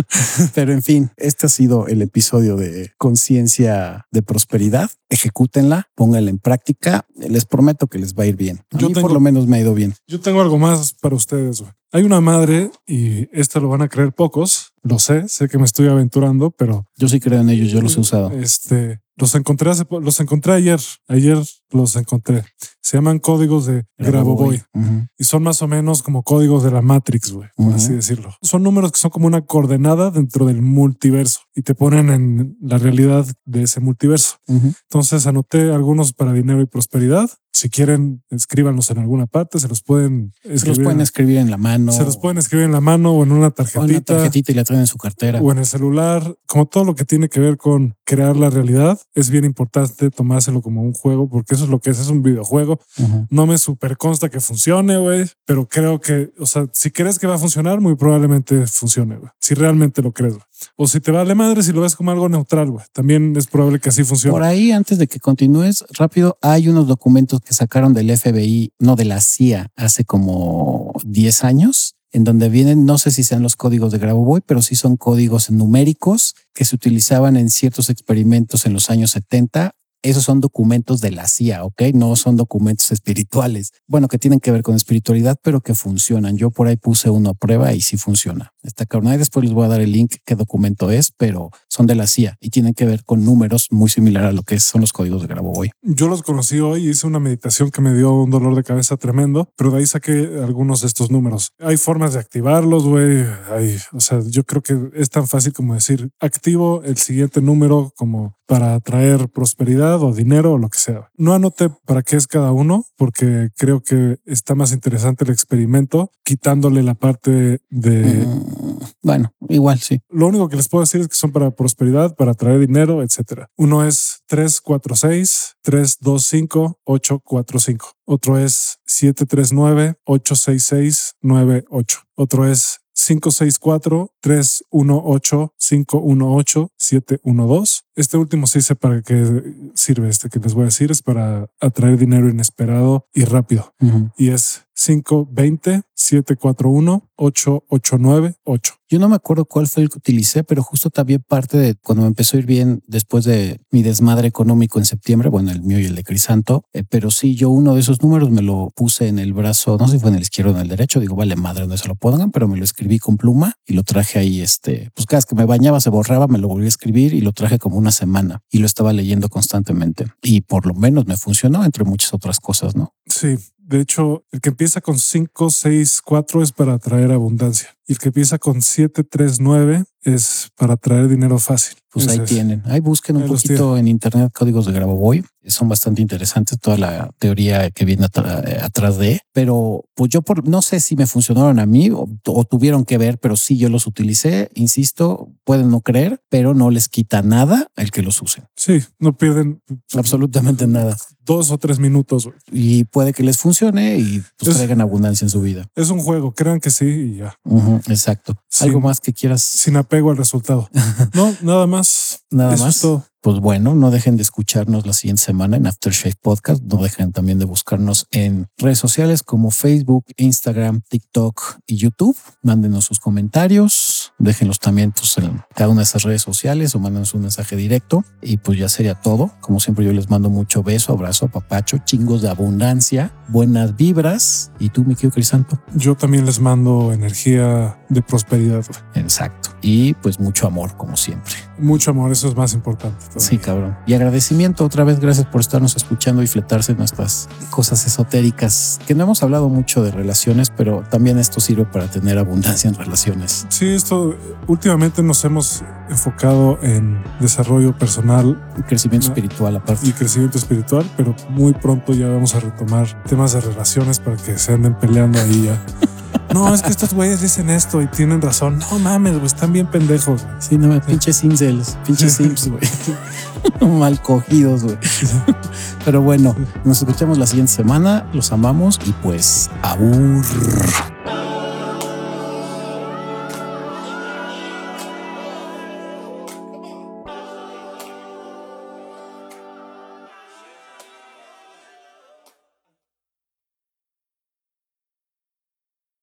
[LAUGHS] Pero en fin, este ha sido el episodio de conciencia de prosperidad. Ejecútenla, pónganla en práctica. Les prometo que les va a ir bien. A Yo mí tengo- por lo menos me ha ido bien. Yo tengo algo más para ustedes. güey. Hay una madre, y esto lo van a creer pocos, lo sé, sé que me estoy aventurando, pero Yo sí creo en ellos, yo los he usado. este, los encontré hace los encontré ayer. Ayer los encontré. Se llaman códigos de Grabovoi Ujú. y son más o menos como códigos de la Matrix, güey, por Ujú. así decirlo. Son números que son como una coordenada dentro del multiverso y te ponen en la realidad de ese multiverso. Ujú. Entonces anoté algunos para dinero y prosperidad. Si quieren, escríbanlos en alguna parte. Se los pueden Se los escribir. pueden en- escribir en la mano. se los pueden escribir en la mano o en una o en tarjetita. una tarjetita y la traen en su cartera. o en el celular, como todo lo que tiene que ver con crear la realidad, es bien importante tomárselo como un juego, porque eso es lo que es, es un videojuego. No me super consta que funcione, güey, pero creo que, o sea, si crees que va a funcionar, muy probablemente funcione, güey. Si realmente lo crees, güey. O si te vale madre, si lo ves como algo neutral, güey. También es probable que así funcione. Por ahí, antes de que continúes rápido, hay unos documentos que sacaron del FBI, no de la CIA, hace como 10 años, en donde vienen, no sé si sean los códigos de Grabovoi, pero sí son códigos numéricos que se utilizaban en ciertos experimentos en los años 70. Esos son documentos de la CIA, ¿ok? No son documentos espirituales. Bueno, que tienen que ver con espiritualidad, pero que funcionan. Yo por ahí puse uno a prueba y sí funciona. Está cabrón. Ahí después les voy a dar el link qué documento es, pero son de la CIA y tienen que ver con números muy similar a lo que son los códigos de Grabovoi. Yo los conocí hoy, hice una meditación que me dio un dolor de cabeza tremendo, pero de ahí saqué algunos de estos números. Hay formas de activarlos, güey. Hay, o sea, yo creo que es tan fácil como decir activo el siguiente número como para atraer prosperidad o dinero o lo que sea. No anoté para qué es cada uno, porque creo que está más interesante el experimento, quitándole la parte de bueno, igual sí. lo único que les puedo decir es que son para prosperidad, para traer dinero, etcétera. Uno es 346 325 845. Otro es 739 866 98. Otro es 564 318 518 712. Este último sí sé para qué sirve. Este que les voy a decir es para atraer dinero inesperado y rápido. Y es 520 741 889 8. Yo no me acuerdo cuál fue el que utilicé, pero justo también parte de cuando me empezó a ir bien después de mi desmadre económico en septiembre, bueno, el mío y el de Crisanto, eh, pero sí, yo uno de esos números me lo puse en el brazo, no sé si fue en el izquierdo o en el derecho, digo, vale madre, no se lo pongan, pero me lo escribí con pluma y lo traje ahí, este, pues cada vez que me bañaba se borraba, me lo volví a escribir y lo traje como una semana y lo estaba leyendo constantemente y por lo menos me funcionó entre muchas otras cosas, ¿no? Sí, de hecho, el que empieza con 5, 6, 4 es para atraer abundancia. Y el que empieza con 7, 3, 9 es para traer dinero fácil. Pues ahí tienen. Ahí busquen un Ahí poquito en internet códigos de Grabovoi. Son bastante interesantes toda la teoría que viene eh, atrás de. Pero pues yo por no sé si me funcionaron a mí o, o tuvieron que ver, pero sí yo los utilicé. Insisto, pueden no creer, pero no les quita nada el que los usen. Sí, no pierden Absolutamente nada. dos o tres minutos. Y puede que les funcione y pues Es- traigan abundancia en su vida. Es un juego, crean que sí y ya. Exacto. Algo más que quieras Sin apego al resultado. [LAUGHS] No, nada más. Nada Eso más. es todo. Pues bueno, no dejen de escucharnos la siguiente semana en Aftershave Podcast. No dejen también de buscarnos en redes sociales como Facebook, Instagram, TikTok y YouTube. Mándenos sus comentarios. Déjenlos también pues, en cada una de esas redes sociales o mándenos un mensaje directo. Y pues ya sería todo. Como siempre, yo les mando mucho beso, abrazo, papacho, chingos de abundancia, buenas vibras. Y tú, mi querido Crisanto. Yo también les mando energía de prosperidad. Exacto. Y pues mucho amor, como siempre. Mucho amor, eso es más importante. Todavía. Sí, cabrón. Y agradecimiento otra vez, gracias por estarnos escuchando y fletarse en nuestras cosas esotéricas, que no hemos hablado mucho de relaciones, pero también esto sirve para tener abundancia en relaciones. Sí, esto últimamente nos hemos enfocado en desarrollo personal Y crecimiento No. espiritual aparte. y crecimiento espiritual, pero muy pronto ya vamos a retomar temas de relaciones para que se anden peleando ahí ya. [LAUGHS] No, es que estos güeyes dicen esto y tienen razón. No mames, güey, están bien pendejos. Sí, no me pinches incels, pinches simps, güey. [LAUGHS] Mal cogidos, güey. Pero bueno, nos escuchamos la siguiente semana, los amamos y pues, abur.